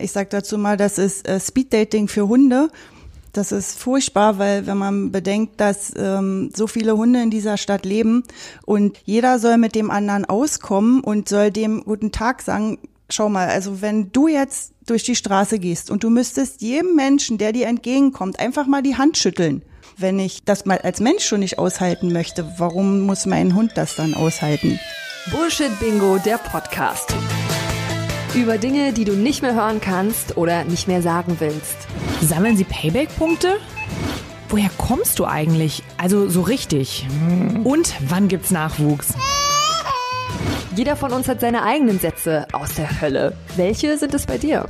Ich sag dazu mal, das ist äh, Speeddating für Hunde. Das ist furchtbar, weil wenn man bedenkt, dass ähm, so viele Hunde in dieser Stadt leben und jeder soll mit dem anderen auskommen und soll dem guten Tag sagen, schau mal, also wenn du jetzt durch die Straße gehst und du müsstest jedem Menschen, der dir entgegenkommt, einfach mal die Hand schütteln. Wenn ich das mal als Mensch schon nicht aushalten möchte, warum muss mein Hund das dann aushalten? Bullshit Bingo, der Podcast. Über Dinge, die du nicht mehr hören kannst oder nicht mehr sagen willst. Sammeln Sie Payback-Punkte? Woher kommst du eigentlich? Also so richtig. Und wann gibt's Nachwuchs? Jeder von uns hat seine eigenen Sätze aus der Hölle. Welche sind es bei dir?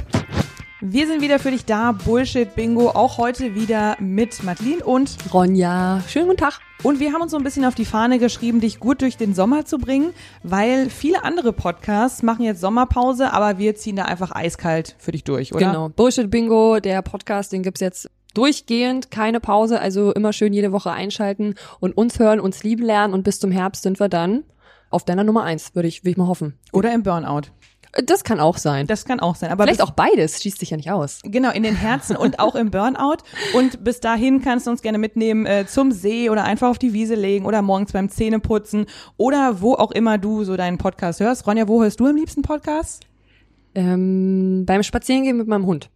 Wir sind wieder für dich da, Bullshit Bingo, auch heute wieder mit Madeline und Ronja, schönen guten Tag. und wir haben uns so ein bisschen auf die Fahne geschrieben, dich gut durch den Sommer zu bringen, weil viele andere Podcasts machen jetzt Sommerpause, aber wir ziehen da einfach eiskalt für dich durch, oder? Genau, Bullshit Bingo, der Podcast, den gibt's jetzt durchgehend, keine Pause, also immer schön jede Woche einschalten und uns hören, uns lieben lernen und bis zum Herbst sind wir dann auf deiner Nummer eins, würde ich, würde ich mal hoffen. Oder im Burnout. Das kann auch sein. Das kann auch sein, aber Vielleicht auch beides, schließt sich ja nicht aus. Genau, in den Herzen und auch im Burnout. Und bis dahin kannst du uns gerne mitnehmen äh, zum See oder einfach auf die Wiese legen oder morgens beim Zähneputzen oder wo auch immer du so deinen Podcast hörst. Ronja, wo hörst du am liebsten Podcast? Ähm, beim Spazierengehen mit meinem Hund.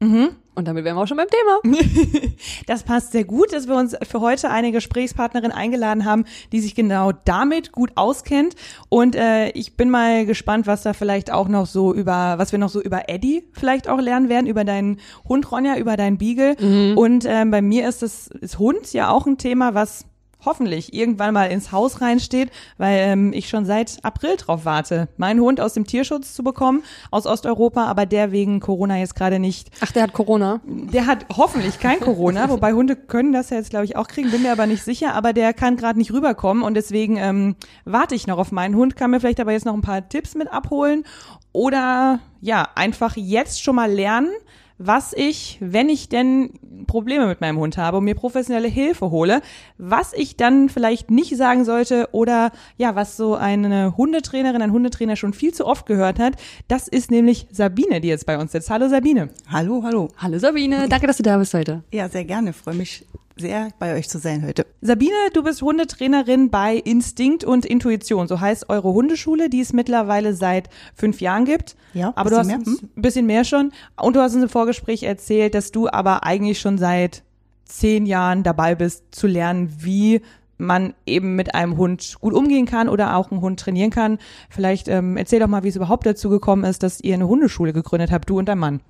Mhm. Und damit wären wir auch schon beim Thema. Das passt sehr gut, dass wir uns für heute eine Gesprächspartnerin eingeladen haben, die sich genau damit gut auskennt. Und äh, ich bin mal gespannt, was da vielleicht auch noch so über, was wir noch so über Eddie vielleicht auch lernen werden, über deinen Hund Ronja, über deinen Beagle. Und ähm, bei mir ist das ist Hund ja auch ein Thema, was hoffentlich irgendwann mal ins Haus reinsteht, weil ähm, ich schon seit April drauf warte, meinen Hund aus dem Tierschutz zu bekommen, aus Osteuropa, aber der wegen Corona jetzt gerade nicht Ach, der hat Corona. der hat hoffentlich kein Corona, wobei Hunde können das ja jetzt, glaube ich, auch kriegen, bin mir aber nicht sicher, aber der kann gerade nicht rüberkommen und deswegen ähm, warte ich noch auf meinen Hund, kann mir vielleicht aber jetzt noch ein paar Tipps mit abholen oder ja, einfach jetzt schon mal lernen, was ich, wenn ich denn Probleme mit meinem Hund habe und mir professionelle Hilfe hole, was ich dann vielleicht nicht sagen sollte oder ja, was so eine Hundetrainerin, ein Hundetrainer schon viel zu oft gehört hat, das ist nämlich Sabine, die jetzt bei uns sitzt. Hallo Sabine. Hallo, hallo. Hallo Sabine, danke, dass du da bist heute. Ja, sehr gerne. Freue mich sehr, bei euch zu sein heute. Sabine, du bist Hundetrainerin bei Instinkt und Intuition. So heißt eure Hundeschule, die es mittlerweile seit fünf Jahren gibt. Ja, aber du hast mehr, ein bisschen mehr schon. Und du hast uns im Vorgespräch erzählt, dass du aber eigentlich schon seit zehn Jahren dabei bist, zu lernen, wie man eben mit einem Hund gut umgehen kann oder auch einen Hund trainieren kann. Vielleicht ähm, erzähl doch mal, wie es überhaupt dazu gekommen ist, dass ihr eine Hundeschule gegründet habt, du und dein Mann.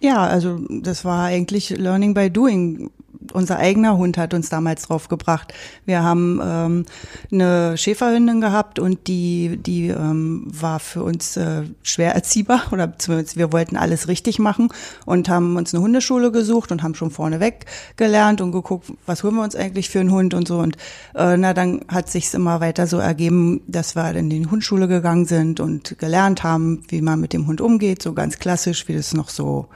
Ja, also das war eigentlich Learning by Doing. Unser eigener Hund hat uns damals drauf gebracht. Wir haben ähm, eine Schäferhündin gehabt und die, die ähm, war für uns äh, schwer erziehbar oder zumindest wir wollten alles richtig machen und haben uns eine Hundeschule gesucht und haben schon vorneweg gelernt und geguckt, was holen wir uns eigentlich für einen Hund und so. Und äh, na, dann hat sich's immer weiter so ergeben, dass wir in die Hundschule gegangen sind und gelernt haben, wie man mit dem Hund umgeht, so ganz klassisch, wie das noch so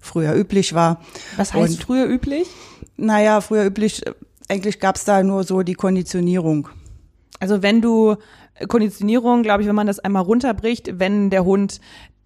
früher üblich war. Was heißt Und- früher üblich? Naja, früher üblich, äh, eigentlich gab's da nur so die Konditionierung. Also wenn du Konditionierung, glaube ich, wenn man das einmal runterbricht, wenn der Hund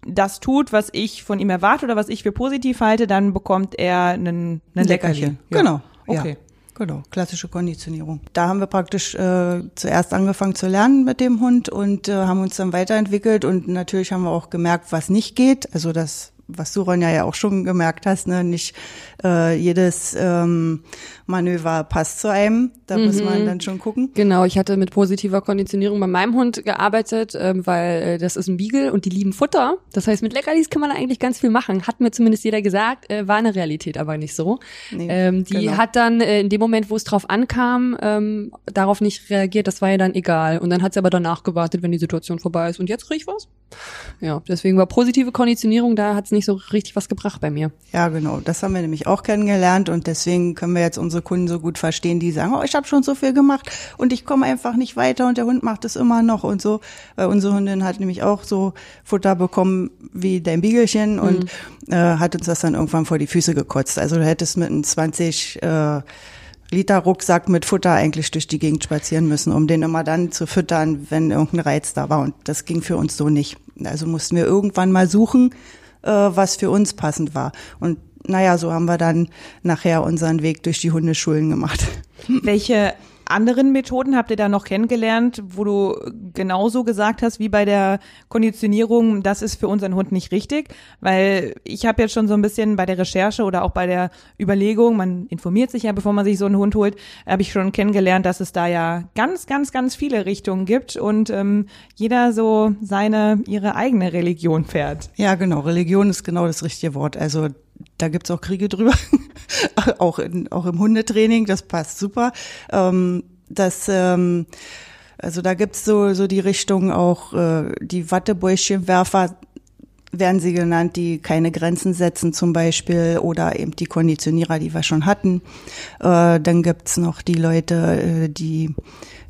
das tut, was ich von ihm erwarte oder was ich für positiv halte, dann bekommt er einen, einen Leckerchen. Ja. Genau. Okay. Ja. Genau, klassische Konditionierung. Da haben wir praktisch äh, zuerst angefangen zu lernen mit dem Hund und äh, haben uns dann weiterentwickelt und natürlich haben wir auch gemerkt, was nicht geht. Also das, was du Ronja ja auch schon gemerkt hast, ne, nicht äh, jedes ähm, Manöver passt zu einem. Da muss man dann schon gucken. Genau, ich hatte mit positiver Konditionierung bei meinem Hund gearbeitet, ähm, weil äh, das ist ein Beagle und die lieben Futter. Das heißt, mit Leckerlis kann man eigentlich ganz viel machen. Hat mir zumindest jeder gesagt, äh, war eine Realität aber nicht so. Nee, ähm, die genau. hat dann äh, in dem Moment, wo es drauf ankam, ähm, darauf nicht reagiert. Das war ihr dann egal. Und dann hat sie aber danach gewartet, wenn die Situation vorbei ist. Und jetzt krieg ich was. Ja, deswegen war positive Konditionierung, da hat's nicht so richtig was gebracht bei mir. Ja, genau. Das haben wir nämlich auch kennengelernt und deswegen können wir jetzt unsere Kunden so gut verstehen, die sagen, oh, ich habe schon so viel gemacht und ich komme einfach nicht weiter und der Hund macht es immer noch und so. Weil unsere Hündin hat nämlich auch so Futter bekommen wie dein Biegelchen und äh, hat uns das dann irgendwann vor die Füße gekotzt. Also du hättest mit einem 20 äh, Liter Rucksack mit Futter eigentlich durch die Gegend spazieren müssen, um den immer dann zu füttern, wenn irgendein Reiz da war. Und das ging für uns so nicht. Also mussten wir irgendwann mal suchen, äh, was für uns passend war. Und naja, so haben wir dann nachher unseren Weg durch die Hundeschulen gemacht. Welche anderen Methoden habt ihr da noch kennengelernt, wo du genauso gesagt hast wie bei der Konditionierung, das ist für unseren Hund nicht richtig? Weil ich habe jetzt schon so ein bisschen bei der Recherche oder auch bei der Überlegung, man informiert sich ja, bevor man sich so einen Hund holt, habe ich schon kennengelernt, dass es da ja ganz, ganz, ganz viele Richtungen gibt und ähm, jeder so seine, ihre eigene Religion fährt. Ja, genau. Religion ist genau das richtige Wort. Also da gibt's auch Kriege drüber, auch, in, auch im Hundetraining, das passt super. Ähm, das, ähm, also da gibt's so, so die Richtung auch, äh, die Wattebäuschenwerfer werden sie genannt, die keine Grenzen setzen zum Beispiel oder eben die Konditionierer, die wir schon hatten. Äh, dann gibt's noch die Leute, äh, die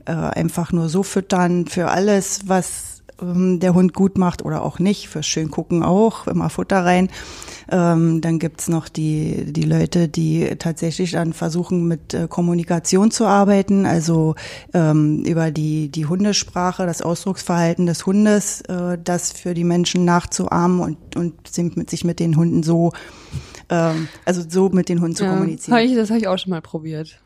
äh, einfach nur so füttern für alles, was der Hund gut macht oder auch nicht, fürs schön gucken auch, immer Futter rein. Ähm, dann gibt's noch die, die Leute, die tatsächlich dann versuchen, mit äh, Kommunikation zu arbeiten, also ähm, über die, die Hundesprache, das Ausdrucksverhalten des Hundes, äh, das für die Menschen nachzuahmen und, und sich mit, sich mit den Hunden so, ähm, also so mit den Hunden zu Ja, kommunizieren. hab ich, das habe ich auch schon mal probiert.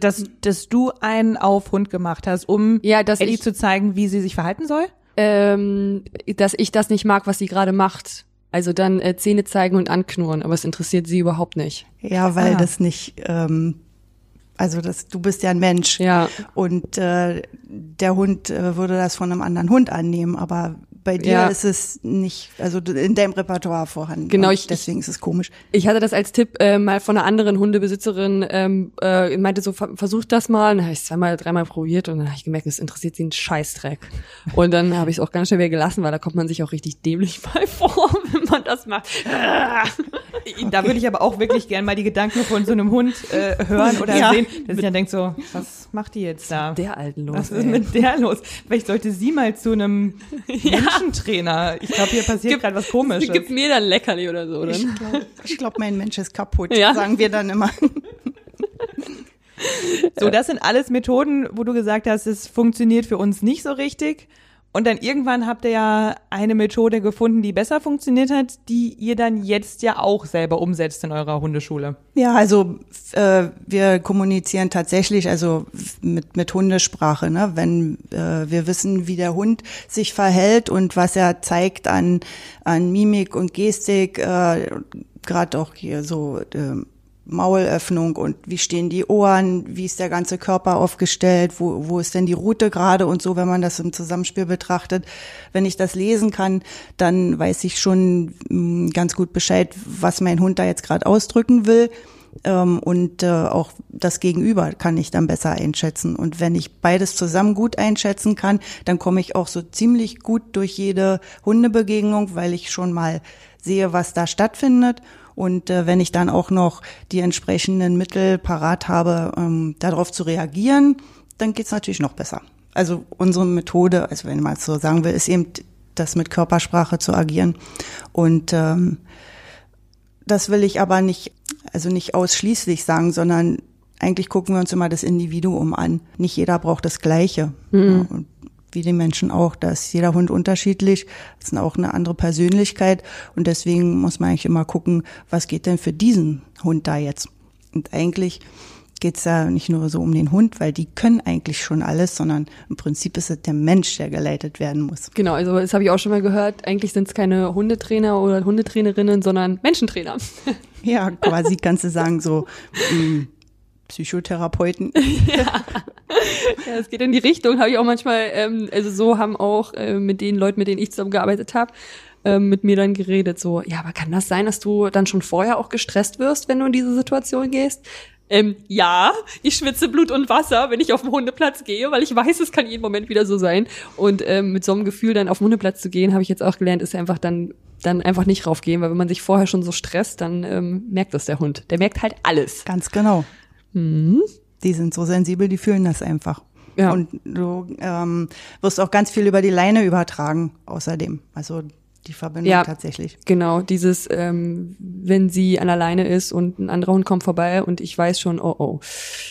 Dass, dass du einen auf Hund gemacht hast, um Ja, dass Ellie ich- zu zeigen, wie sie sich verhalten soll? Ähm, dass ich das nicht mag, was sie gerade macht. Also dann äh, Zähne zeigen und anknurren, aber es interessiert sie überhaupt nicht. Ja, weil Ah. das nicht, ähm, also das, du bist ja ein Mensch. Ja. Und äh, der Hund äh, würde das von einem anderen Hund annehmen, aber bei dir Ja. ist es nicht, also in deinem Repertoire vorhanden. Genau, ich- deswegen ist es komisch. Ich hatte das als Tipp äh, mal von einer anderen Hundebesitzerin, ähm, äh, meinte so, ver versucht das mal. Und dann habe ich zweimal, dreimal probiert und dann habe ich gemerkt, es interessiert sie einen Scheißdreck. Und dann habe ich es auch ganz schnell wieder gelassen, weil da kommt man sich auch richtig dämlich bei vor, wenn man das macht. Da würde ich aber auch wirklich gern mal die Gedanken von so einem Hund äh, hören oder Ja. sehen, der sich dann denkt so, was macht die jetzt da? Der alten los. was ist ey. mit der los? Vielleicht sollte sie mal zu einem Menschentrainer. Ich glaube, hier passiert gerade was Komisches. Gib mir dann Leckerli oder so. Ich Dann. glaube, ich glaub, mein Mensch ist kaputt, Ja. sagen wir dann immer. So, das sind alles Methoden, wo du gesagt hast, es funktioniert für uns nicht so richtig. Und dann irgendwann habt ihr ja eine Methode gefunden, die besser funktioniert hat, die ihr dann jetzt ja auch selber umsetzt in eurer Hundeschule. Ja, also äh, wir kommunizieren tatsächlich also mit mit Hundesprache, ne? Wenn äh, wir wissen, wie der Hund sich verhält und was er zeigt an an Mimik und Gestik, äh, gerade auch hier so äh, Maulöffnung und wie stehen die Ohren, wie ist der ganze Körper aufgestellt, wo, wo ist denn die Route gerade und so, wenn man das im Zusammenspiel betrachtet. Wenn ich das lesen kann, dann weiß ich schon mh, ganz gut Bescheid, was mein Hund da jetzt gerade ausdrücken will. Ähm, und äh, auch das Gegenüber kann ich dann besser einschätzen. Und wenn ich beides zusammen gut einschätzen kann, dann komme ich auch so ziemlich gut durch jede Hundebegegnung, weil ich schon mal sehe, was da stattfindet. Und äh, wenn ich dann auch noch die entsprechenden Mittel parat habe, ähm, darauf zu reagieren, dann geht's natürlich noch besser. Also unsere Methode, also wenn man es so sagen will, ist eben das mit Körpersprache zu agieren. Und ähm, das will ich aber nicht, also nicht ausschließlich sagen, sondern eigentlich gucken wir uns immer das Individuum an. Nicht jeder braucht das Gleiche. Ja, und wie die Menschen auch. Da ist jeder Hund unterschiedlich, ist auch eine andere Persönlichkeit und deswegen muss man eigentlich immer gucken, was geht denn für diesen Hund da jetzt. Und eigentlich geht's ja nicht nur so um den Hund, weil die können eigentlich schon alles, sondern im Prinzip ist es der Mensch, der geleitet werden muss. Genau, also das habe ich auch schon mal gehört. Eigentlich sind es keine Hundetrainer oder Hundetrainerinnen, sondern Menschentrainer. Ja, quasi kannst du sagen so mh, Psychotherapeuten. Ja, es geht in die Richtung, habe ich auch manchmal, ähm, also so haben auch äh, mit den Leuten, mit denen ich zusammengearbeitet habe, ähm, mit mir dann geredet, so, ja, aber kann das sein, dass du dann schon vorher auch gestresst wirst, wenn du in diese Situation gehst? Ähm, ja, ich schwitze Blut und Wasser, wenn ich auf den Hundeplatz gehe, weil ich weiß, es kann jeden Moment wieder so sein. Und ähm, mit so einem Gefühl dann auf den Hundeplatz zu gehen, habe ich jetzt auch gelernt, ist einfach dann dann einfach nicht raufgehen, weil wenn man sich vorher schon so stresst, dann ähm, merkt das der Hund. Der merkt halt alles. Ganz genau. Die sind so sensibel, die fühlen das einfach. Ja. Und du ähm, wirst auch ganz viel über die Leine übertragen, außerdem. Also die Verbindung Ja. tatsächlich. Genau, dieses, ähm, wenn sie an alleine ist und ein anderer Hund kommt vorbei und ich weiß schon, oh oh,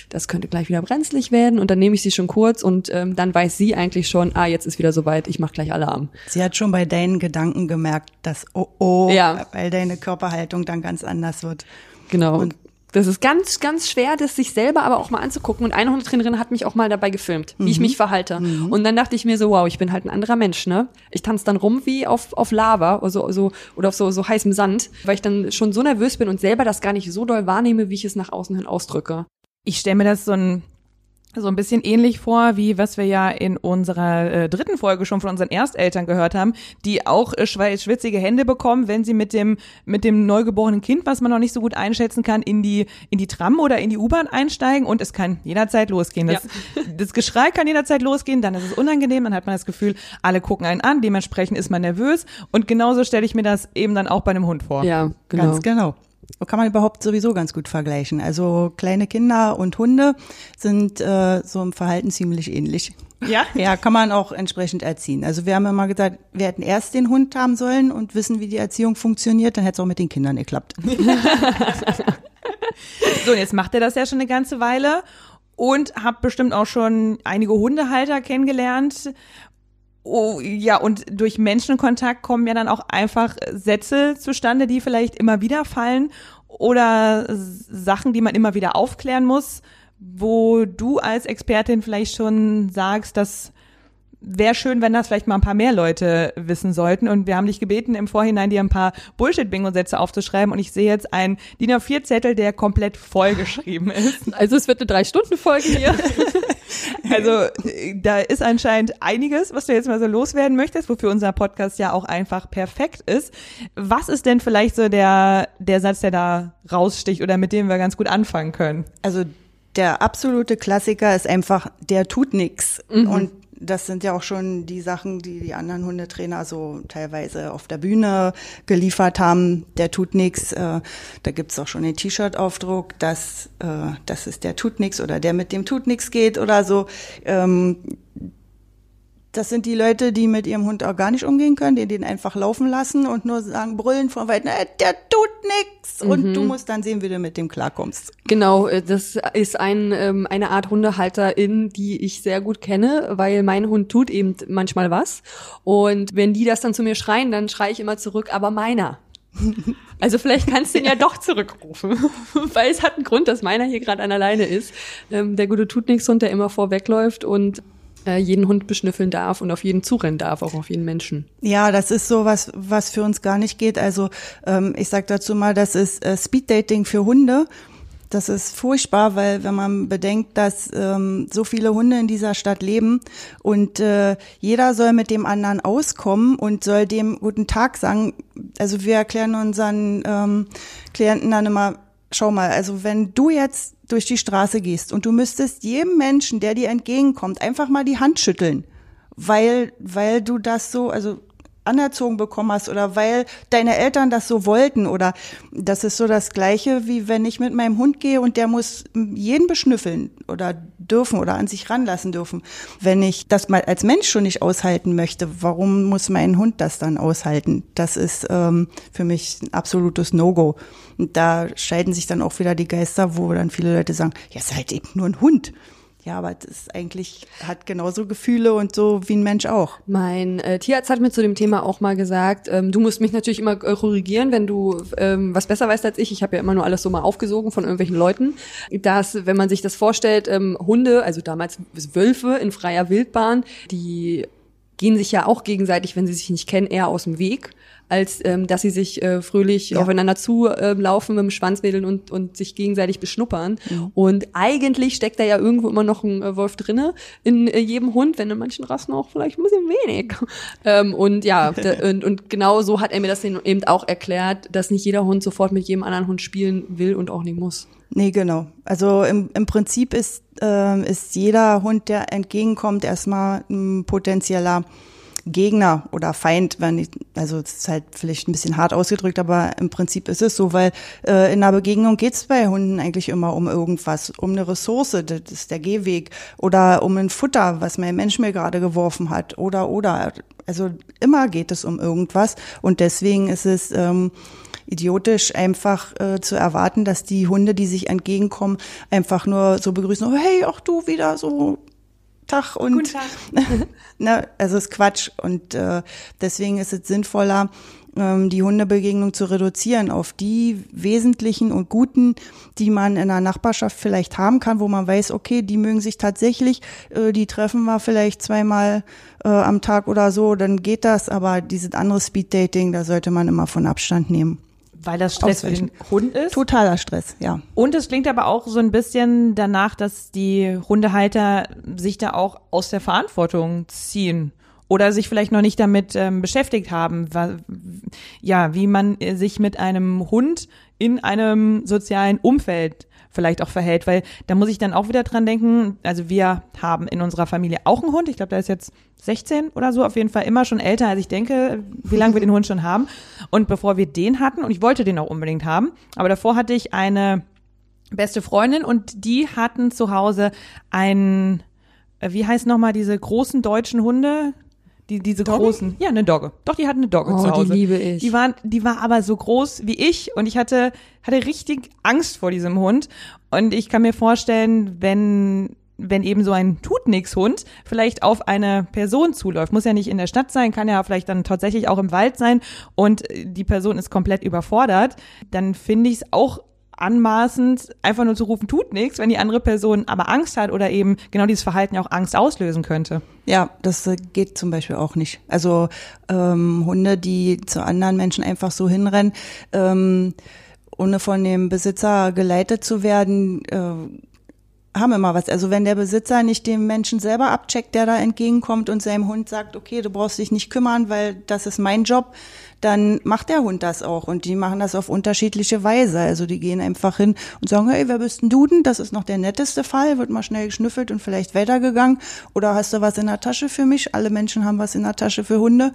das könnte gleich wieder brenzlig werden und dann nehme ich sie schon kurz und ähm, dann weiß sie eigentlich schon, ah, jetzt ist wieder soweit, ich mache gleich Alarm. Sie hat schon bei deinen Gedanken gemerkt, dass oh oh, Ja. weil deine Körperhaltung dann ganz anders wird. Genau. Und- das ist ganz, ganz schwer, das sich selber aber auch mal anzugucken. Und eine Hundetrainerin hat mich auch mal dabei gefilmt, wie ich mich verhalte. Und dann dachte ich mir so, wow, ich bin halt ein anderer Mensch, ne? Ich tanze dann rum wie auf, auf Lava oder so, so, oder auf so, so heißem Sand, weil ich dann schon so nervös bin und selber das gar nicht so doll wahrnehme, wie ich es nach außen hin ausdrücke. Ich stelle mir das so ein so ein bisschen ähnlich vor, wie was wir ja in unserer äh, dritten Folge schon von unseren Ersteltern gehört haben, die auch äh, schwitzige Hände bekommen, wenn sie mit dem mit dem neugeborenen Kind, was man noch nicht so gut einschätzen kann, in die in die Tram oder in die U-Bahn einsteigen und es kann jederzeit losgehen. Das, das Geschrei kann jederzeit losgehen, dann ist es unangenehm, dann hat man das Gefühl, alle gucken einen an, dementsprechend ist man nervös und genauso stelle ich mir das eben dann auch bei einem Hund vor. Ja, genau. Ganz genau. So kann man überhaupt sowieso ganz gut vergleichen. Also kleine Kinder und Hunde sind äh, so im Verhalten ziemlich ähnlich. Ja? Ja, kann man auch entsprechend erziehen. Also wir haben immer gesagt, wir hätten erst den Hund haben sollen und wissen, wie die Erziehung funktioniert, dann hätte es auch mit den Kindern geklappt. So, und jetzt macht er das ja schon eine ganze Weile und habt bestimmt auch schon einige Hundehalter kennengelernt. Oh, ja, und durch Menschenkontakt kommen ja dann auch einfach Sätze zustande, die vielleicht immer wieder fallen oder Sachen, die man immer wieder aufklären muss, wo du als Expertin vielleicht schon sagst, dass wäre schön, wenn das vielleicht mal ein paar mehr Leute wissen sollten. Und wir haben dich gebeten, im Vorhinein dir ein paar Bullshit-Bingo-Sätze aufzuschreiben. Und ich sehe jetzt einen DIN A4-Zettel, der komplett vollgeschrieben ist. Also es wird eine Drei-Stunden-Folge hier. Also da ist anscheinend einiges, was du jetzt mal so loswerden möchtest, wofür unser Podcast ja auch einfach perfekt ist. Was ist denn vielleicht so der, der Satz, der da raussticht oder mit dem wir ganz gut anfangen können? Also der absolute Klassiker ist einfach, der tut nix. Und das sind ja auch schon die Sachen, die die anderen Hundetrainer so teilweise auf der Bühne geliefert haben. Der tut nix. Äh, da gibt's auch schon den T-Shirt-Aufdruck, dass äh, das ist der tut nix oder der mit dem tut nix geht oder so. Ähm, das sind die Leute, die mit ihrem Hund auch gar nicht umgehen können, die den einfach laufen lassen und nur sagen, brüllen von weit, "Äh, der tut nix. Und du musst dann sehen, wie du mit dem klarkommst. Genau, äh, das ist ein, ähm, eine Art Hundehalterin, die ich sehr gut kenne, weil mein Hund tut eben manchmal was. Und wenn die das dann zu mir schreien, dann schreie ich immer zurück, aber meiner. Also vielleicht kannst du ihn ja doch zurückrufen, weil es hat einen Grund, dass meiner hier gerade an alleine ist. Ähm, der gute tut nichts Hund, der immer vorwegläuft und äh, jeden Hund beschnüffeln darf und auf jeden zurennen darf, auch auf jeden Menschen. Ja, das ist so was, was für uns gar nicht geht. Also ähm, ich sag dazu mal, das ist äh, Speeddating für Hunde. Das ist furchtbar, weil wenn man bedenkt, dass ähm, so viele Hunde in dieser Stadt leben und äh, jeder soll mit dem anderen auskommen und soll dem guten Tag sagen. Also wir erklären unseren ähm, Klienten dann immer, schau mal, also wenn du jetzt durch die Straße gehst und du müsstest jedem Menschen, der dir entgegenkommt, einfach mal die Hand schütteln, weil, weil du das so, also anerzogen bekommen hast oder weil deine Eltern das so wollten oder das ist so das gleiche wie wenn ich mit meinem Hund gehe und der muss jeden beschnüffeln oder dürfen oder an sich ranlassen dürfen. Wenn ich das mal als Mensch schon nicht aushalten möchte, warum muss mein Hund das dann aushalten? Das ist ähm, für mich ein absolutes No-Go. Da scheiden sich dann auch wieder die Geister, wo dann viele Leute sagen, ja, ist halt eben nur ein Hund. Ja, aber das ist eigentlich, hat genauso Gefühle und so wie ein Mensch auch. Mein äh, Tierarzt hat mir zu dem Thema auch mal gesagt, ähm, du musst mich natürlich immer äh, korrigieren, wenn du ähm, was besser weißt als ich. Ich habe ja immer nur alles so mal aufgesogen von irgendwelchen Leuten. Dass, wenn man sich das vorstellt, ähm, Hunde, also damals Wölfe in freier Wildbahn, die gehen sich ja auch gegenseitig, wenn sie sich nicht kennen, eher aus dem Weg als ähm, dass sie sich äh, fröhlich Ja. aufeinander zu äh, laufen mit dem Schwanz wedeln und, und sich gegenseitig beschnuppern. Und eigentlich steckt da ja irgendwo immer noch ein äh, Wolf drinne in äh, jedem Hund, wenn in manchen Rassen auch vielleicht ein bisschen wenig. Ähm, und ja, da, und, und genau so hat er mir das eben auch erklärt, dass nicht jeder Hund sofort mit jedem anderen Hund spielen will und auch nicht muss. Nee, genau. Also im, im Prinzip ist, ähm, ist jeder Hund, der entgegenkommt, erstmal ein potenzieller Gegner oder Feind, wenn ich, also es ist halt vielleicht ein bisschen hart ausgedrückt, aber im Prinzip ist es so, weil äh, in einer Begegnung geht es bei Hunden eigentlich immer um irgendwas, um eine Ressource, das ist der Gehweg, oder um ein Futter, was mein Mensch mir gerade geworfen hat, oder oder. Also immer geht es um irgendwas und deswegen ist es ähm, idiotisch, einfach äh, zu erwarten, dass die Hunde, die sich entgegenkommen, einfach nur so begrüßen, oh, hey, auch du wieder so Tag und Guten Tag. ne, also ist Quatsch und äh, deswegen ist es sinnvoller, ähm, die Hundebegegnung zu reduzieren auf die wesentlichen und guten, die man in einer Nachbarschaft vielleicht haben kann, wo man weiß, okay, die mögen sich tatsächlich, äh, die treffen wir vielleicht zweimal äh, am Tag oder so, dann geht das, aber dieses andere Speeddating, da sollte man immer von Abstand nehmen. Weil das Stress für den Hund ist. Totaler Stress, ja. Und es klingt aber auch so ein bisschen danach, dass die Hundehalter sich da auch aus der Verantwortung ziehen oder sich vielleicht noch nicht damit ähm, beschäftigt haben, ja, wie man äh, sich mit einem Hund in einem sozialen Umfeld vielleicht auch verhält, weil da muss ich dann auch wieder dran denken, also wir haben in unserer Familie auch einen Hund, ich glaube, der ist jetzt 16 oder so, auf jeden Fall immer schon älter, als ich denke, wie lange wir den Hund schon haben. Und bevor wir den hatten, und ich wollte den auch unbedingt haben, aber davor hatte ich eine beste Freundin und die hatten zu Hause einen, äh, wie heißt nochmal diese großen deutschen Hunde? Die, diese großen, ja, eine Dogge. Doch, die hatten eine Dogge Oh, zu die Hause. liebe ich. Die waren, die war aber so groß wie ich und ich hatte, hatte richtig Angst vor diesem Hund. Und ich kann mir vorstellen, wenn, wenn eben so ein Tut-Nix-Hund vielleicht auf eine Person zuläuft, muss ja nicht in der Stadt sein, kann ja vielleicht dann tatsächlich auch im Wald sein und die Person ist komplett überfordert, dann finde ich es auch anmaßend, einfach nur zu rufen, tut nichts, wenn die andere Person aber Angst hat oder eben genau dieses Verhalten auch Angst auslösen könnte. Ja, das äh, geht zum Beispiel auch nicht. Also ähm, Hunde, die zu anderen Menschen einfach so hinrennen, ähm, ohne von dem Besitzer geleitet zu werden, äh, haben immer was. Also wenn der Besitzer nicht den Menschen selber abcheckt, der da entgegenkommt und seinem Hund sagt, okay, du brauchst dich nicht kümmern, weil das ist mein Job, dann macht der Hund das auch. Und die machen das auf unterschiedliche Weise. Also die gehen einfach hin und sagen, hey, wer bist denn du denn? Das ist noch der netteste Fall, wird mal schnell geschnüffelt und vielleicht weitergegangen. Oder hast du was in der Tasche für mich? Alle Menschen haben was in der Tasche für Hunde.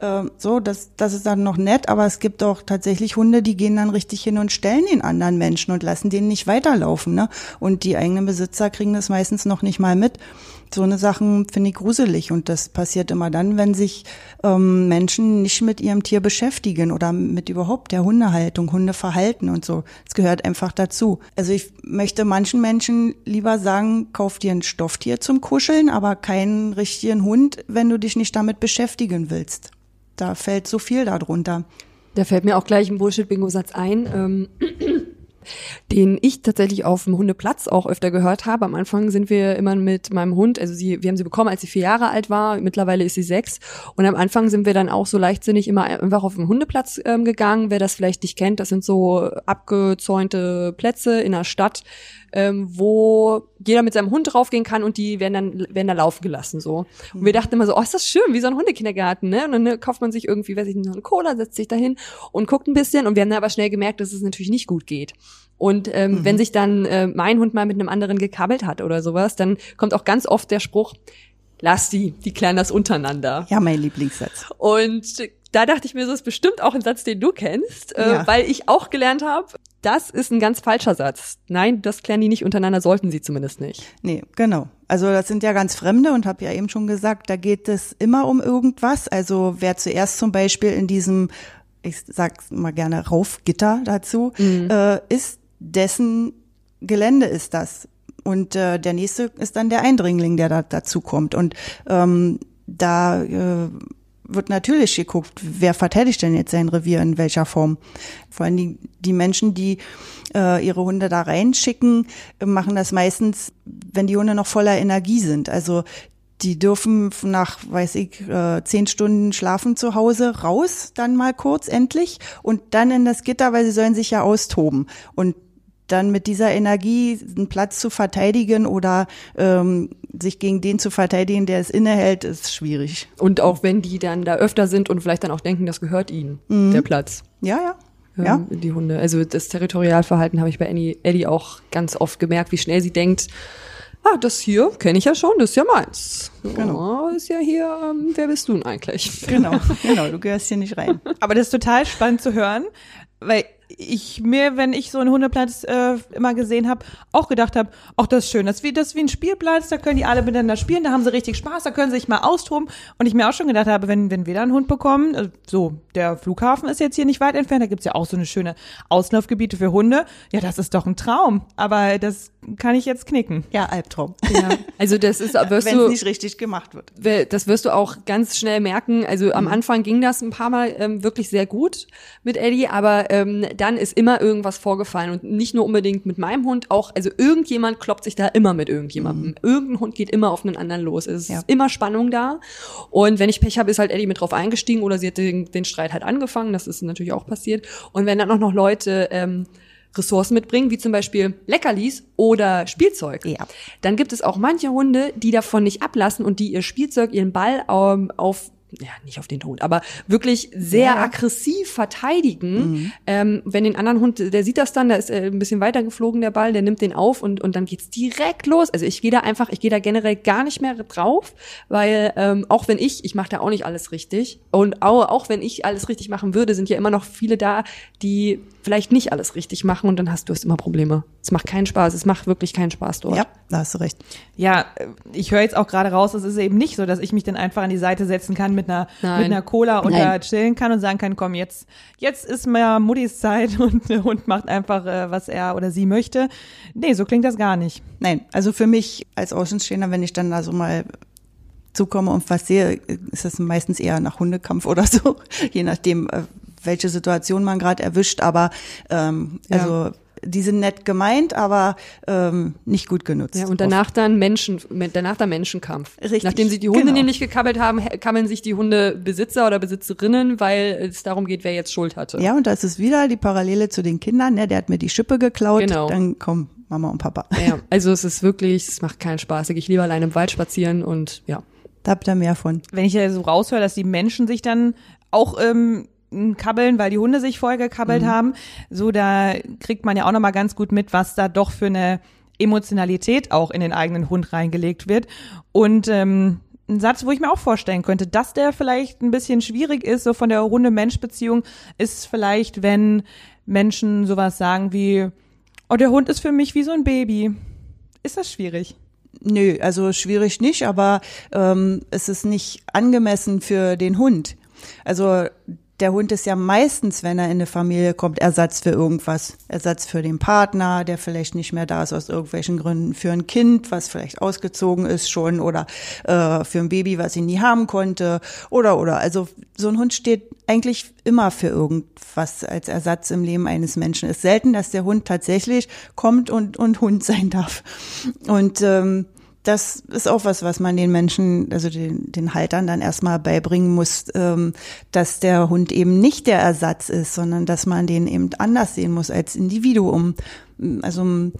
Ähm, so, das, das ist dann noch nett, aber es gibt auch tatsächlich Hunde, die gehen dann richtig hin und stellen den anderen Menschen und lassen den nicht weiterlaufen. Ne? Und die eigenen Besitzer kriegen das meistens noch nicht mal mit. So eine Sachen finde ich gruselig und das passiert immer dann, wenn sich ähm, Menschen nicht mit ihrem Tier beschäftigen oder mit überhaupt der Hundehaltung, Hundeverhalten und so. Es gehört einfach dazu. Also ich möchte manchen Menschen lieber sagen, kauf dir ein Stofftier zum Kuscheln, aber keinen richtigen Hund, wenn du dich nicht damit beschäftigen willst. Da fällt so viel darunter. Da fällt mir auch gleich ein Bullshit-Bingo-Satz ein, ähm, den ich tatsächlich auf dem Hundeplatz auch öfter gehört habe. Am Anfang sind wir immer mit meinem Hund, also sie, wir haben sie bekommen, als sie vier Jahre alt war. Mittlerweile ist sie sechs. Und am Anfang sind wir dann auch so leichtsinnig immer einfach auf den Hundeplatz ähm, gegangen. Wer das vielleicht nicht kennt, das sind so abgezäunte Plätze in der Stadt, ähm, wo jeder mit seinem Hund draufgehen kann und die werden dann werden da laufen gelassen so. Und wir dachten immer so, oh, ist das schön, wie so ein Hundekindergarten, ne? Und dann ne, kauft man sich irgendwie, weiß ich nicht, eine Cola, setzt sich dahin und guckt ein bisschen und wir haben dann aber schnell gemerkt, dass es natürlich nicht gut geht. Und ähm, wenn sich dann äh, mein Hund mal mit einem anderen gekabbelt hat oder sowas, dann kommt auch ganz oft der Spruch, lass die, die klären das untereinander. Ja, mein Lieblingssatz. Und da dachte ich mir, so ist bestimmt auch ein Satz, den du kennst, äh, Ja. weil ich auch gelernt habe, das ist ein ganz falscher Satz. Nein, das klären die nicht untereinander, sollten sie zumindest nicht. Nee, genau. Also das sind ja ganz Fremde und habe ja eben schon gesagt, da geht es immer um irgendwas. Also wer zuerst zum Beispiel in diesem, ich sag's mal gerne, Raufgitter dazu, äh, ist, dessen Gelände ist das. Und äh, der nächste ist dann der Eindringling, der da dazu kommt. Und ähm, da äh, wird natürlich geguckt, wer verteidigt denn jetzt sein Revier in welcher Form. Vor allem die, die Menschen, die äh, ihre Hunde da reinschicken, machen das meistens, wenn die Hunde noch voller Energie sind. Also die dürfen nach, weiß ich, äh, zehn Stunden schlafen zu Hause raus, dann mal kurz endlich und dann in das Gitter, weil sie sollen sich ja austoben. Und dann mit dieser Energie einen Platz zu verteidigen oder ähm, sich gegen den zu verteidigen, der es innehält, ist schwierig. Und auch wenn die dann da öfter sind und vielleicht dann auch denken, das gehört ihnen, der Platz. Ja, ja. ähm, Ja. Die Hunde. Also das Territorialverhalten habe ich bei Annie, Eddie auch ganz oft gemerkt, wie schnell sie denkt, ah, das hier kenne ich ja schon, das ist ja meins. Genau. Oh, ist ja hier, ähm, wer bist du denn eigentlich? Genau, genau, du gehörst hier nicht rein. Aber das ist total spannend zu hören, weil ich mir, wenn ich so einen Hundeplatz äh, immer gesehen habe, auch gedacht habe, ach, das ist schön, das ist, wie, das ist wie ein Spielplatz, da können die alle miteinander spielen, da haben sie richtig Spaß, da können sie sich mal austoben. Und ich mir auch schon gedacht habe, wenn, wenn wir da einen Hund bekommen, äh, so, der Flughafen ist jetzt hier nicht weit entfernt, da gibt's ja auch so eine schöne Auslaufgebiete für Hunde. Ja, das ist doch ein Traum. Aber das kann ich jetzt knicken. Ja, Albtraum. Ja. Also das ist, wirst Wenn du, es nicht richtig gemacht wird. das wirst du auch ganz schnell merken. Also am Anfang ging das ein paar Mal ähm, wirklich sehr gut mit Eddie, aber ähm, dann ist immer irgendwas vorgefallen und nicht nur unbedingt mit meinem Hund, auch also irgendjemand kloppt sich da immer mit irgendjemandem. Irgendein Hund geht immer auf einen anderen los. Es ist Ja. immer Spannung da und wenn ich Pech habe, ist halt Eddie mit drauf eingestiegen oder sie hat den, den Streit halt angefangen. Das ist natürlich auch passiert. Und wenn dann auch noch Leute ähm, Ressourcen mitbringen, wie zum Beispiel Leckerlis oder Spielzeug. Ja. Dann gibt es auch manche Hunde, die davon nicht ablassen und die ihr Spielzeug, ihren Ball ähm, auf ja, nicht auf den Hund, aber wirklich sehr Ja. Mhm. aggressiv verteidigen. Ähm, wenn den anderen Hund, der sieht das dann, da ist äh, ein bisschen weiter geflogen der Ball, der nimmt den auf und, und dann geht's direkt los. Also ich gehe da einfach, ich gehe da generell gar nicht mehr drauf, weil ähm, auch wenn ich, ich mache da auch nicht alles richtig und auch, auch wenn ich alles richtig machen würde, sind ja immer noch viele da, die vielleicht nicht alles richtig machen und dann hast du es immer Probleme. Es macht keinen Spaß, es macht wirklich keinen Spaß dort. Ja, da hast du recht. Ja, äh, ich höre jetzt auch gerade raus, es ist eben nicht so, dass ich mich dann einfach an die Seite setzen kann mit einer, Nein. mit einer Cola und Nein. da chillen kann und sagen kann, komm, jetzt, jetzt ist mal Muttis Zeit und der Hund macht einfach, äh, was er oder sie möchte. Nee, so klingt das gar nicht. Nein, also für mich als Außenstehender, wenn ich dann da so mal zukomme und was sehe, ist das meistens eher nach Hundekampf oder so, je nachdem, äh, welche Situation man gerade erwischt. Aber ähm, Ja. also die sind nett gemeint, aber ähm, nicht gut genutzt. Ja, und danach dann Menschen, danach der Menschenkampf. Richtig, Nachdem sie die Hunde genau. nämlich gekabbelt haben, kabbeln sich die Hundebesitzer oder Besitzerinnen, weil es darum geht, wer jetzt Schuld hatte. Ja, und das ist wieder die Parallele zu den Kindern. Ne? Der hat mir die Schippe geklaut. Genau. Dann kommen Mama und Papa. Ja, also es ist wirklich, es macht keinen Spaß. Ich gehe lieber allein im Wald spazieren und ja. Da habt ihr mehr von. Wenn ich ja so raushöre, dass die Menschen sich dann auch ähm, kabbeln, weil die Hunde sich vorher gekabbelt haben, so da kriegt man ja auch noch mal ganz gut mit, was da doch für eine Emotionalität auch in den eigenen Hund reingelegt wird. Und ähm, ein Satz, wo ich mir auch vorstellen könnte, dass der vielleicht ein bisschen schwierig ist, so von der Hunde-Mensch-Beziehung, ist vielleicht, wenn Menschen sowas sagen wie, oh, der Hund ist für mich wie so ein Baby. Ist das schwierig? Nö, also schwierig nicht, aber ähm, es ist nicht angemessen für den Hund. Also der Hund ist ja meistens, wenn er in eine Familie kommt, Ersatz für irgendwas. Ersatz für den Partner, der vielleicht nicht mehr da ist aus irgendwelchen Gründen, für ein Kind, was vielleicht ausgezogen ist schon oder äh, für ein Baby, was ihn nie haben konnte oder oder. Also so ein Hund steht eigentlich immer für irgendwas als Ersatz im Leben eines Menschen. Es ist selten, dass der Hund tatsächlich kommt und und Hund sein darf. Und ähm, das ist auch was, was man den Menschen, also den, den Haltern dann erstmal beibringen muss, ähm, dass der Hund eben nicht der Ersatz ist, sondern dass man den eben anders sehen muss als Individuum. Also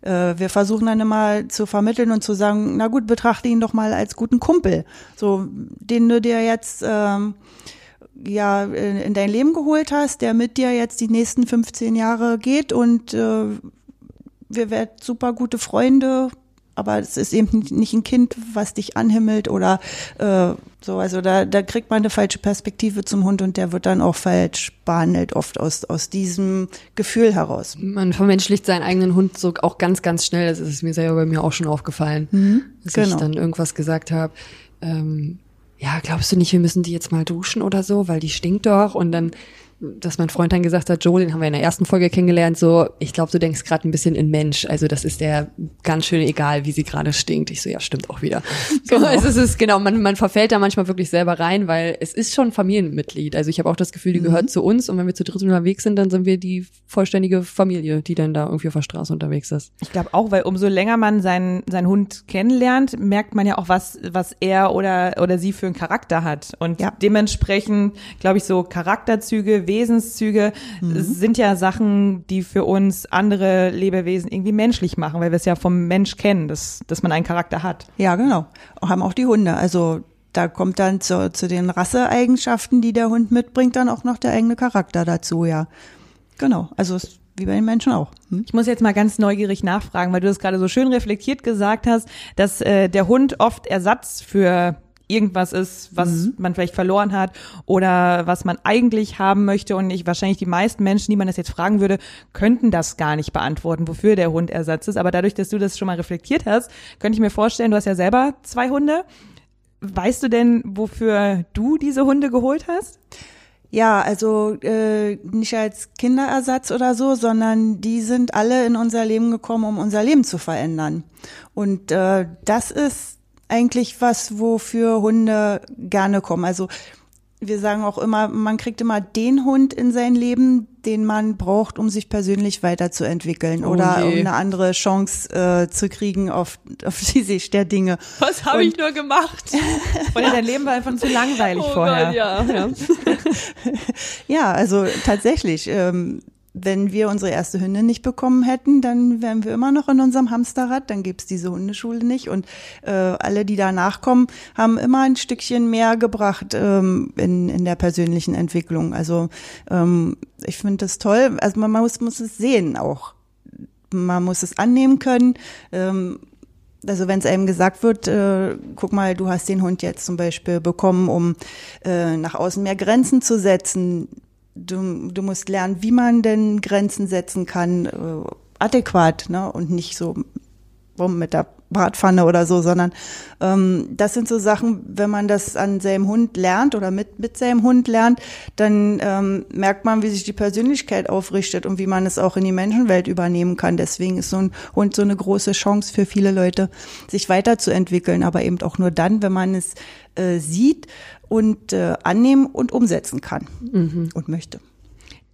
äh, wir versuchen dann immer zu vermitteln und zu sagen, na gut, betrachte ihn doch mal als guten Kumpel, so den du dir jetzt ähm, ja in in dein Leben geholt hast, der mit dir jetzt die nächsten 15 Jahre geht und äh, wir werden super gute Freunde, aber es ist eben nicht ein Kind, was dich anhimmelt oder äh, so. Also da, da kriegt man eine falsche Perspektive zum Hund und der wird dann auch falsch behandelt, oft aus, aus diesem Gefühl heraus. Man vermenschlicht seinen eigenen Hund so auch ganz, ganz schnell. Das ist mir selber bei mir auch schon aufgefallen, dass ich genau. dann irgendwas gesagt habe. Ähm, ja, glaubst du nicht, wir müssen die jetzt mal duschen oder so, weil die stinkt doch und dann dass mein Freund dann gesagt hat, Joe, den haben wir in der ersten Folge kennengelernt, so, ich glaube, du denkst gerade ein bisschen in Mensch. Also das ist der ganz schön egal, wie sie gerade stinkt. Ich so, ja, stimmt auch wieder. So, Genau. es ist genau, man, man verfällt da manchmal wirklich selber rein, weil es ist schon Familienmitglied. Also ich habe auch das Gefühl, die gehört zu uns und wenn wir zu dritt unterwegs sind, dann sind wir die vollständige Familie, die dann da irgendwie auf der Straße unterwegs ist. Ich glaube auch, weil umso länger man seinen, seinen Hund kennenlernt, merkt man ja auch, was, was er oder, oder sie für einen Charakter hat. Und Ja. dementsprechend, glaube ich, so Charakterzüge, Wesenszüge sind ja Sachen, die für uns andere Lebewesen irgendwie menschlich machen, weil wir es ja vom Mensch kennen, dass, dass man einen Charakter hat. Ja, genau. Haben auch die Hunde. Also da kommt dann zu, zu den Rasseeigenschaften, die der Hund mitbringt, dann auch noch der eigene Charakter dazu, ja. Genau. Also ist wie bei den Menschen auch. Hm? Ich muss jetzt mal ganz neugierig nachfragen, weil du das gerade so schön reflektiert gesagt hast, dass äh, der Hund oft Ersatz für irgendwas ist, was mhm. man vielleicht verloren hat oder was man eigentlich haben möchte und ich wahrscheinlich die meisten Menschen, die man das jetzt fragen würde, könnten das gar nicht beantworten, wofür der Hund Ersatz ist. Aber dadurch, dass du das schon mal reflektiert hast, könnte ich mir vorstellen, du hast ja selber zwei Hunde. Weißt du denn, wofür du diese Hunde geholt hast? Ja, also äh, nicht als Kinderersatz oder so, sondern die sind alle in unser Leben gekommen, um unser Leben zu verändern. Und äh, das ist eigentlich was, wofür Hunde gerne kommen. Also wir sagen auch immer, man kriegt immer den Hund in sein Leben, den man braucht, um sich persönlich weiterzuentwickeln oh oder je. um eine andere Chance äh, zu kriegen auf, auf die Sicht der Dinge. Was habe ich nur gemacht? Weil dein Leben war einfach zu langweilig oh vorher. Gott, ja, ja. ja, also tatsächlich. Ähm, wenn wir unsere erste Hündin nicht bekommen hätten, dann wären wir immer noch in unserem Hamsterrad, dann gibt's diese Hundeschule nicht. Und äh, alle, die danach kommen, haben immer ein Stückchen mehr gebracht ähm, in, in der persönlichen Entwicklung. Also ähm, ich finde das toll. Also man muss, muss es sehen auch. Man muss es annehmen können. Ähm, also wenn es einem gesagt wird, äh, guck mal, du hast den Hund jetzt zum Beispiel bekommen, um äh, nach außen mehr Grenzen zu setzen, du, du musst lernen, wie man denn Grenzen setzen kann, äh, adäquat, ne? Und nicht so rum mit der Bratpfanne oder so, sondern ähm, das sind so Sachen, wenn man das an seinem Hund lernt oder mit, mit seinem Hund lernt, dann ähm, merkt man, wie sich die Persönlichkeit aufrichtet und wie man es auch in die Menschenwelt übernehmen kann. Deswegen ist so ein Hund so eine große Chance für viele Leute, sich weiterzuentwickeln, aber eben auch nur dann, wenn man es äh, sieht und äh, annehmen und umsetzen kann mhm. und möchte.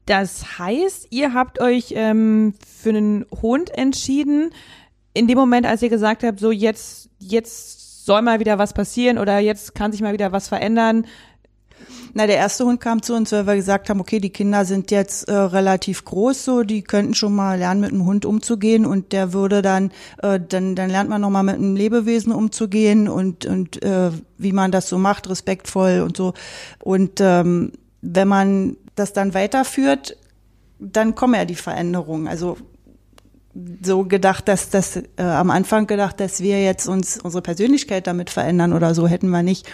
Das heißt, ihr habt euch ähm, für einen Hund entschieden, in dem Moment, als ihr gesagt habt, so jetzt, jetzt soll mal wieder was passieren oder jetzt kann sich mal wieder was verändern, na, der erste Hund kam zu uns, weil wir gesagt haben, okay, die Kinder sind jetzt äh, relativ groß, so die könnten schon mal lernen, mit einem Hund umzugehen und der würde dann, äh, dann, dann lernt man nochmal mit einem Lebewesen umzugehen und, und äh, wie man das so macht, respektvoll und so. Und ähm, wenn man das dann weiterführt, dann kommen ja die Veränderungen. Also so gedacht, dass das äh, am Anfang gedacht, dass wir jetzt uns unsere Persönlichkeit damit verändern oder so hätten wir nicht.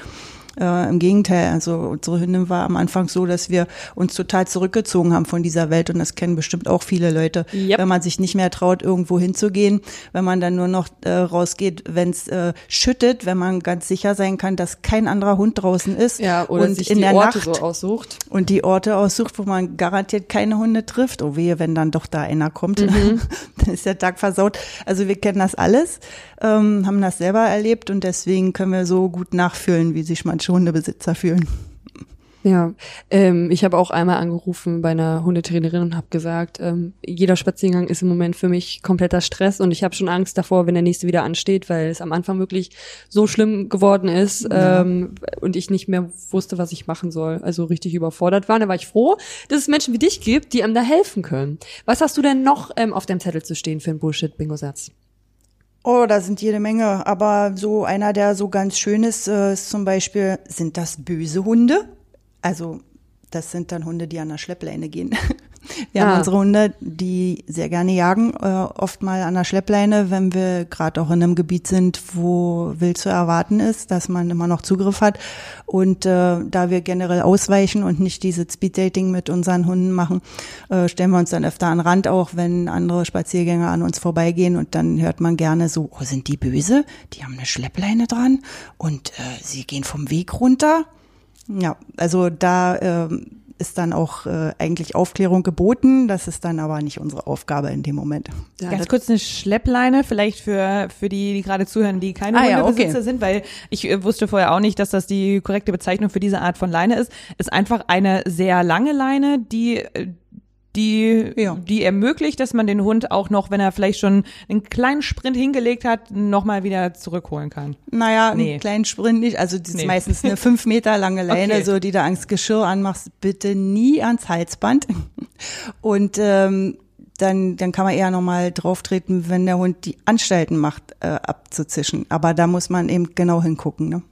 Äh, Im Gegenteil, also unsere Hündin war am Anfang so, dass wir uns total zurückgezogen haben von dieser Welt und das kennen bestimmt auch viele Leute, yep. wenn man sich nicht mehr traut, irgendwo hinzugehen, wenn man dann nur noch äh, rausgeht, wenn es äh, schüttet, wenn man ganz sicher sein kann, dass kein anderer Hund draußen ist ja, oder und sich in die der Orte Nacht so aussucht und die Orte aussucht, wo man garantiert keine Hunde trifft. Oh wehe, wenn dann doch da einer kommt, mhm. dann ist der Tag versaut. Also wir kennen das alles, ähm, haben das selber erlebt und deswegen können wir so gut nachfühlen, wie sich manche Hundebesitzer fühlen. Ja, ähm, ich habe auch einmal angerufen bei einer Hundetrainerin und habe gesagt, ähm, jeder Spaziergang ist im Moment für mich kompletter Stress und ich habe schon Angst davor, wenn der nächste wieder ansteht, weil es am Anfang wirklich so schlimm geworden ist ja. ähm, und ich nicht mehr wusste, was ich machen soll. Also richtig überfordert war. Da war ich froh, dass es Menschen wie dich gibt, die einem da helfen können. Was hast du denn noch ähm, auf deinem Zettel zu stehen für einen Bullshit-Bingo-Satz? Oh, da sind jede Menge. Aber so einer, der so ganz schön ist, äh, ist zum Beispiel, sind das böse Hunde? Also, das sind dann Hunde, die an der Schleppleine gehen. Wir ah. haben unsere Hunde, die sehr gerne jagen, äh, oft mal an der Schleppleine, wenn wir gerade auch in einem Gebiet sind, wo wild zu erwarten ist, dass man immer noch Zugriff hat. Und äh, da wir generell ausweichen und nicht diese Speeddating mit unseren Hunden machen, äh, stellen wir uns dann öfter an Rand, auch wenn andere Spaziergänger an uns vorbeigehen und dann hört man gerne so, oh, sind die böse? Die haben eine Schleppleine dran und äh, sie gehen vom Weg runter. Ja, also da äh, ist dann auch äh, eigentlich Aufklärung geboten. Das ist dann aber nicht unsere Aufgabe in dem Moment. Ja, Ganz kurz eine Schleppleine, vielleicht für, für die, die gerade zuhören, die keine ah, Hundebesitzer ja, okay. sind, weil ich äh, wusste vorher auch nicht, dass das die korrekte Bezeichnung für diese Art von Leine ist. Ist einfach eine sehr lange Leine, die äh, die, ja. die ermöglicht, dass man den Hund auch noch, wenn er vielleicht schon einen kleinen Sprint hingelegt hat, nochmal wieder zurückholen kann. Naja, nee. einen kleinen Sprint nicht. Also das nee. ist meistens eine fünf Meter lange Leine, okay. so die da ans Geschirr anmachst, bitte nie ans Halsband. Und ähm, dann, dann kann man eher nochmal drauftreten, wenn der Hund die Anstalten macht, äh, abzuzischen. Aber da muss man eben genau hingucken. Ne?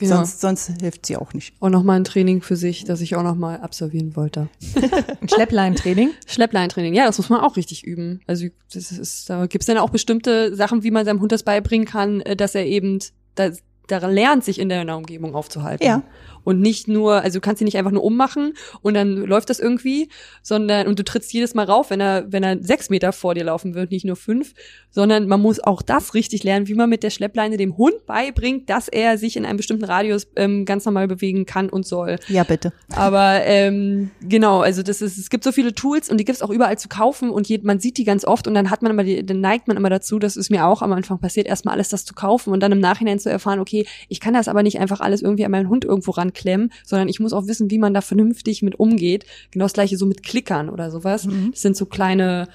Ja. Sonst, sonst hilft sie auch nicht. Und nochmal ein Training für sich, das ich auch nochmal absolvieren wollte. ein Schleppleintraining? Schleppleintraining, ja, das muss man auch richtig üben. Also das ist, da gibt es dann auch bestimmte Sachen, wie man seinem Hund das beibringen kann, äh, dass er eben, dass, daran lernt, sich in deiner Umgebung aufzuhalten. Ja. Und nicht nur, also du kannst ihn nicht einfach nur ummachen und dann läuft das irgendwie, sondern, und du trittst jedes Mal rauf, wenn er, wenn er sechs Meter vor dir laufen wird, nicht nur fünf, sondern man muss auch das richtig lernen, wie man mit der Schleppleine dem Hund beibringt, dass er sich in einem bestimmten Radius ähm, ganz normal bewegen kann und soll. Ja, bitte. Aber ähm, genau, also das ist, es gibt so viele Tools und die gibt's auch überall zu kaufen und je, man sieht die ganz oft und dann hat man immer, die, dann neigt man immer dazu, das ist mir auch am Anfang passiert, erstmal alles das zu kaufen und dann im Nachhinein zu erfahren, okay, ich kann das aber nicht einfach alles irgendwie an meinen Hund irgendwo ranklemmen, sondern ich muss auch wissen, wie man da vernünftig mit umgeht. Genau das gleiche so mit Klickern oder sowas. Das sind so kleine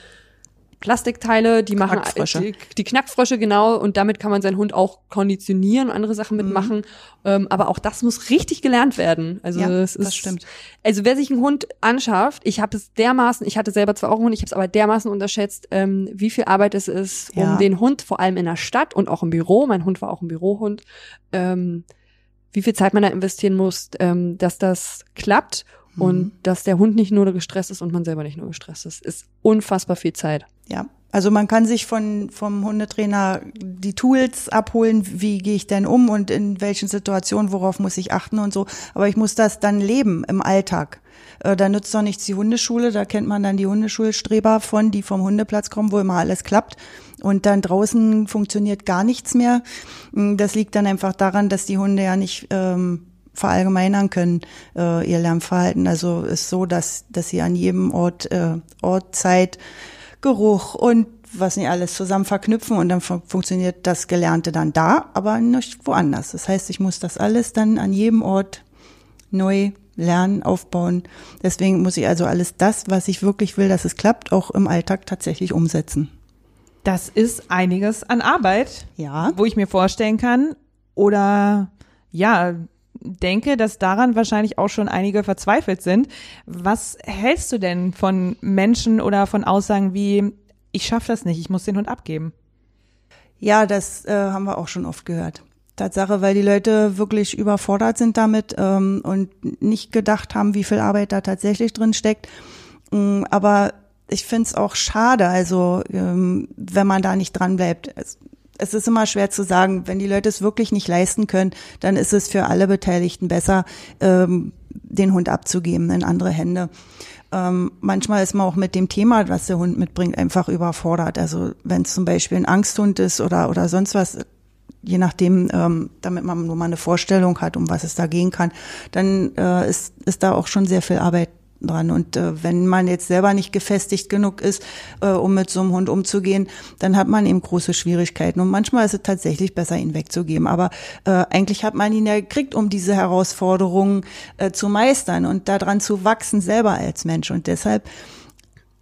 Plastikteile, die machen Knackfrösche. die, die Knackfrösche genau und damit kann man seinen Hund auch konditionieren und andere Sachen mitmachen. Ähm, aber auch das muss richtig gelernt werden. Also Ja, es ist, das stimmt. Also wer sich einen Hund anschafft, ich habe es dermaßen, ich hatte selber zwar auch einen Hund, ich habe es aber dermaßen unterschätzt, ähm, wie viel Arbeit es ist, um Ja. den Hund vor allem in der Stadt und auch im Büro, mein Hund war auch ein Bürohund, ähm, wie viel Zeit man da investieren muss, ähm, dass das klappt Mhm. und dass der Hund nicht nur gestresst ist und man selber nicht nur gestresst ist, ist unfassbar viel Zeit. Ja, also man kann sich von vom Hundetrainer die Tools abholen, wie gehe ich denn um und in welchen Situationen, worauf muss ich achten und so. Aber ich muss das dann leben im Alltag. Äh, Da nützt doch nichts die Hundeschule, da kennt man dann die Hundeschulstreber von, die vom Hundeplatz kommen, wo immer alles klappt. Und dann draußen funktioniert gar nichts mehr. Mm, Das liegt dann einfach daran, dass die Hunde ja nicht ähm, verallgemeinern können, äh, ihr Lernverhalten. Also ist so, dass, dass sie an jedem Ort, äh, Ort, Zeit, Geruch und was nicht alles zusammen verknüpfen und dann fun funktioniert das Gelernte dann da, aber nicht woanders. Das heißt, ich muss das alles dann an jedem Ort neu lernen, aufbauen. Deswegen muss ich also alles das, was ich wirklich will, dass es klappt, auch im Alltag tatsächlich umsetzen. Das ist einiges an Arbeit, Ja. wo ich mir vorstellen kann oder ja, denke, dass daran wahrscheinlich auch schon einige verzweifelt sind. Was hältst du denn von Menschen oder von Aussagen wie ich schaffe das nicht, ich muss den Hund abgeben? Ja, das äh, haben wir auch schon oft gehört. Tatsache, weil die Leute wirklich überfordert sind damit ähm, und nicht gedacht haben, wie viel Arbeit da tatsächlich drin steckt. Mm, aber ich finde es auch schade, also ähm, wenn man da nicht dran bleibt. Es, es ist immer schwer zu sagen, wenn die Leute es wirklich nicht leisten können, dann ist es für alle Beteiligten besser, ähm, den Hund abzugeben in andere Hände. Ähm, manchmal ist man auch mit dem Thema, was der Hund mitbringt, einfach überfordert. Also wenn es zum Beispiel ein Angsthund ist oder, oder sonst was, je nachdem, ähm, damit man nur mal eine Vorstellung hat, um was es da gehen kann, dann äh, ist, ist da auch schon sehr viel Arbeit dran. Und äh, wenn man jetzt selber nicht gefestigt genug ist, äh, um mit so einem Hund umzugehen, dann hat man eben große Schwierigkeiten. Und manchmal ist es tatsächlich besser, ihn wegzugeben. Aber äh, eigentlich hat man ihn ja gekriegt, um diese Herausforderungen äh, zu meistern und daran zu wachsen, selber als Mensch. Und deshalb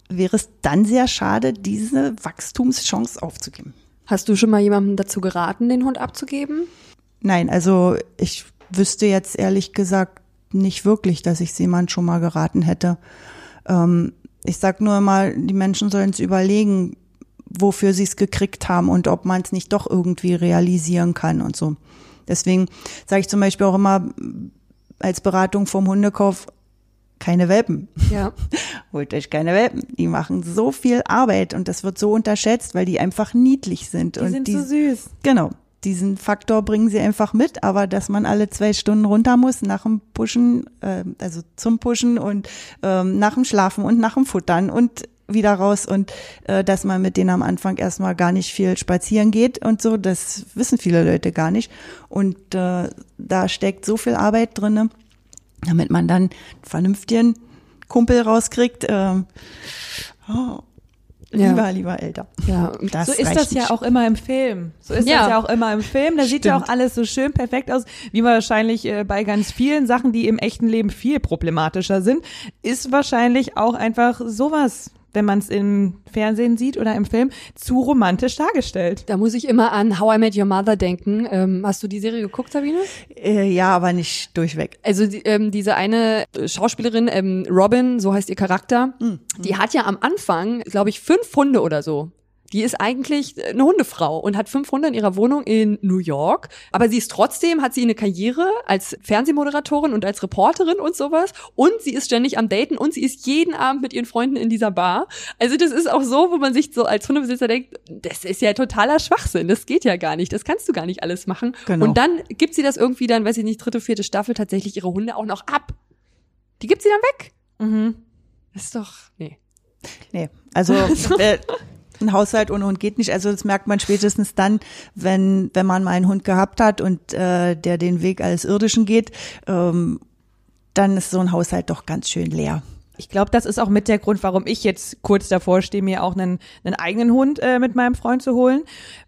wäre es dann sehr schade, diese Wachstumschance aufzugeben. Hast du schon mal jemandem dazu geraten, den Hund abzugeben? Nein, also ich wüsste jetzt ehrlich gesagt nicht wirklich, dass ich es jemand schon mal geraten hätte. Ähm, ich sag nur immer, die Menschen sollen es überlegen, wofür sie es gekriegt haben und ob man es nicht doch irgendwie realisieren kann und so. Deswegen sage ich zum Beispiel auch immer als Beratung vom Hundekauf, keine Welpen. Ja. Holt euch keine Welpen. Die machen so viel Arbeit und das wird so unterschätzt, weil die einfach niedlich sind. Die und sind die, so süß. Genau. Diesen Faktor bringen sie einfach mit, aber dass man alle zwei Stunden runter muss nach dem Pushen, äh, also zum Pushen und ähm, nach dem Schlafen und nach dem Futtern und wieder raus und äh, dass man mit denen am Anfang erstmal gar nicht viel spazieren geht und so, das wissen viele Leute gar nicht. Und äh, da steckt so viel Arbeit drinne, damit man dann einen vernünftigen Kumpel rauskriegt. Ähm, oh, Ja. lieber, lieber älter. Ja. Das so ist das ja auch immer im Film. So ist Ja. das ja auch immer im Film. Da sieht ja auch Stimmt. alles so schön perfekt aus, wie wahrscheinlich äh, bei ganz vielen Sachen, die im echten Leben viel problematischer sind, ist wahrscheinlich auch einfach sowas, wenn man es im Fernsehen sieht oder im Film, zu romantisch dargestellt. Da muss ich immer an How I Met Your Mother denken. Ähm, hast du die Serie geguckt, Sabine? Äh, ja, aber nicht durchweg. Also die, ähm, diese eine Schauspielerin, ähm, Robin, so heißt ihr Charakter, die hat ja am Anfang, glaube ich, fünf Hunde oder so. Die ist eigentlich eine Hundefrau und hat fünf Hunde in ihrer Wohnung in New York. Aber sie ist trotzdem, hat sie eine Karriere als Fernsehmoderatorin und als Reporterin und sowas. Und sie ist ständig am Daten und sie ist jeden Abend mit ihren Freunden in dieser Bar. Also das ist auch so, wo man sich so als Hundebesitzer denkt, das ist ja totaler Schwachsinn. Das geht ja gar nicht. Das kannst du gar nicht alles machen. Genau. Und dann gibt sie das irgendwie dann, weiß ich nicht, dritte, vierte Staffel tatsächlich ihre Hunde auch noch ab. Die gibt sie dann weg. Mhm. Das ist doch, nee. Nee, also äh, ein Haushalt ohne Hund geht nicht. Also das merkt man spätestens dann, wenn wenn man mal einen Hund gehabt hat und äh, der den Weg als Irdischen geht, ähm, dann ist so ein Haushalt doch ganz schön leer. Ich glaube, das ist auch mit der Grund, warum ich jetzt kurz davor stehe, mir auch einen, einen eigenen Hund äh, mit meinem Freund zu holen,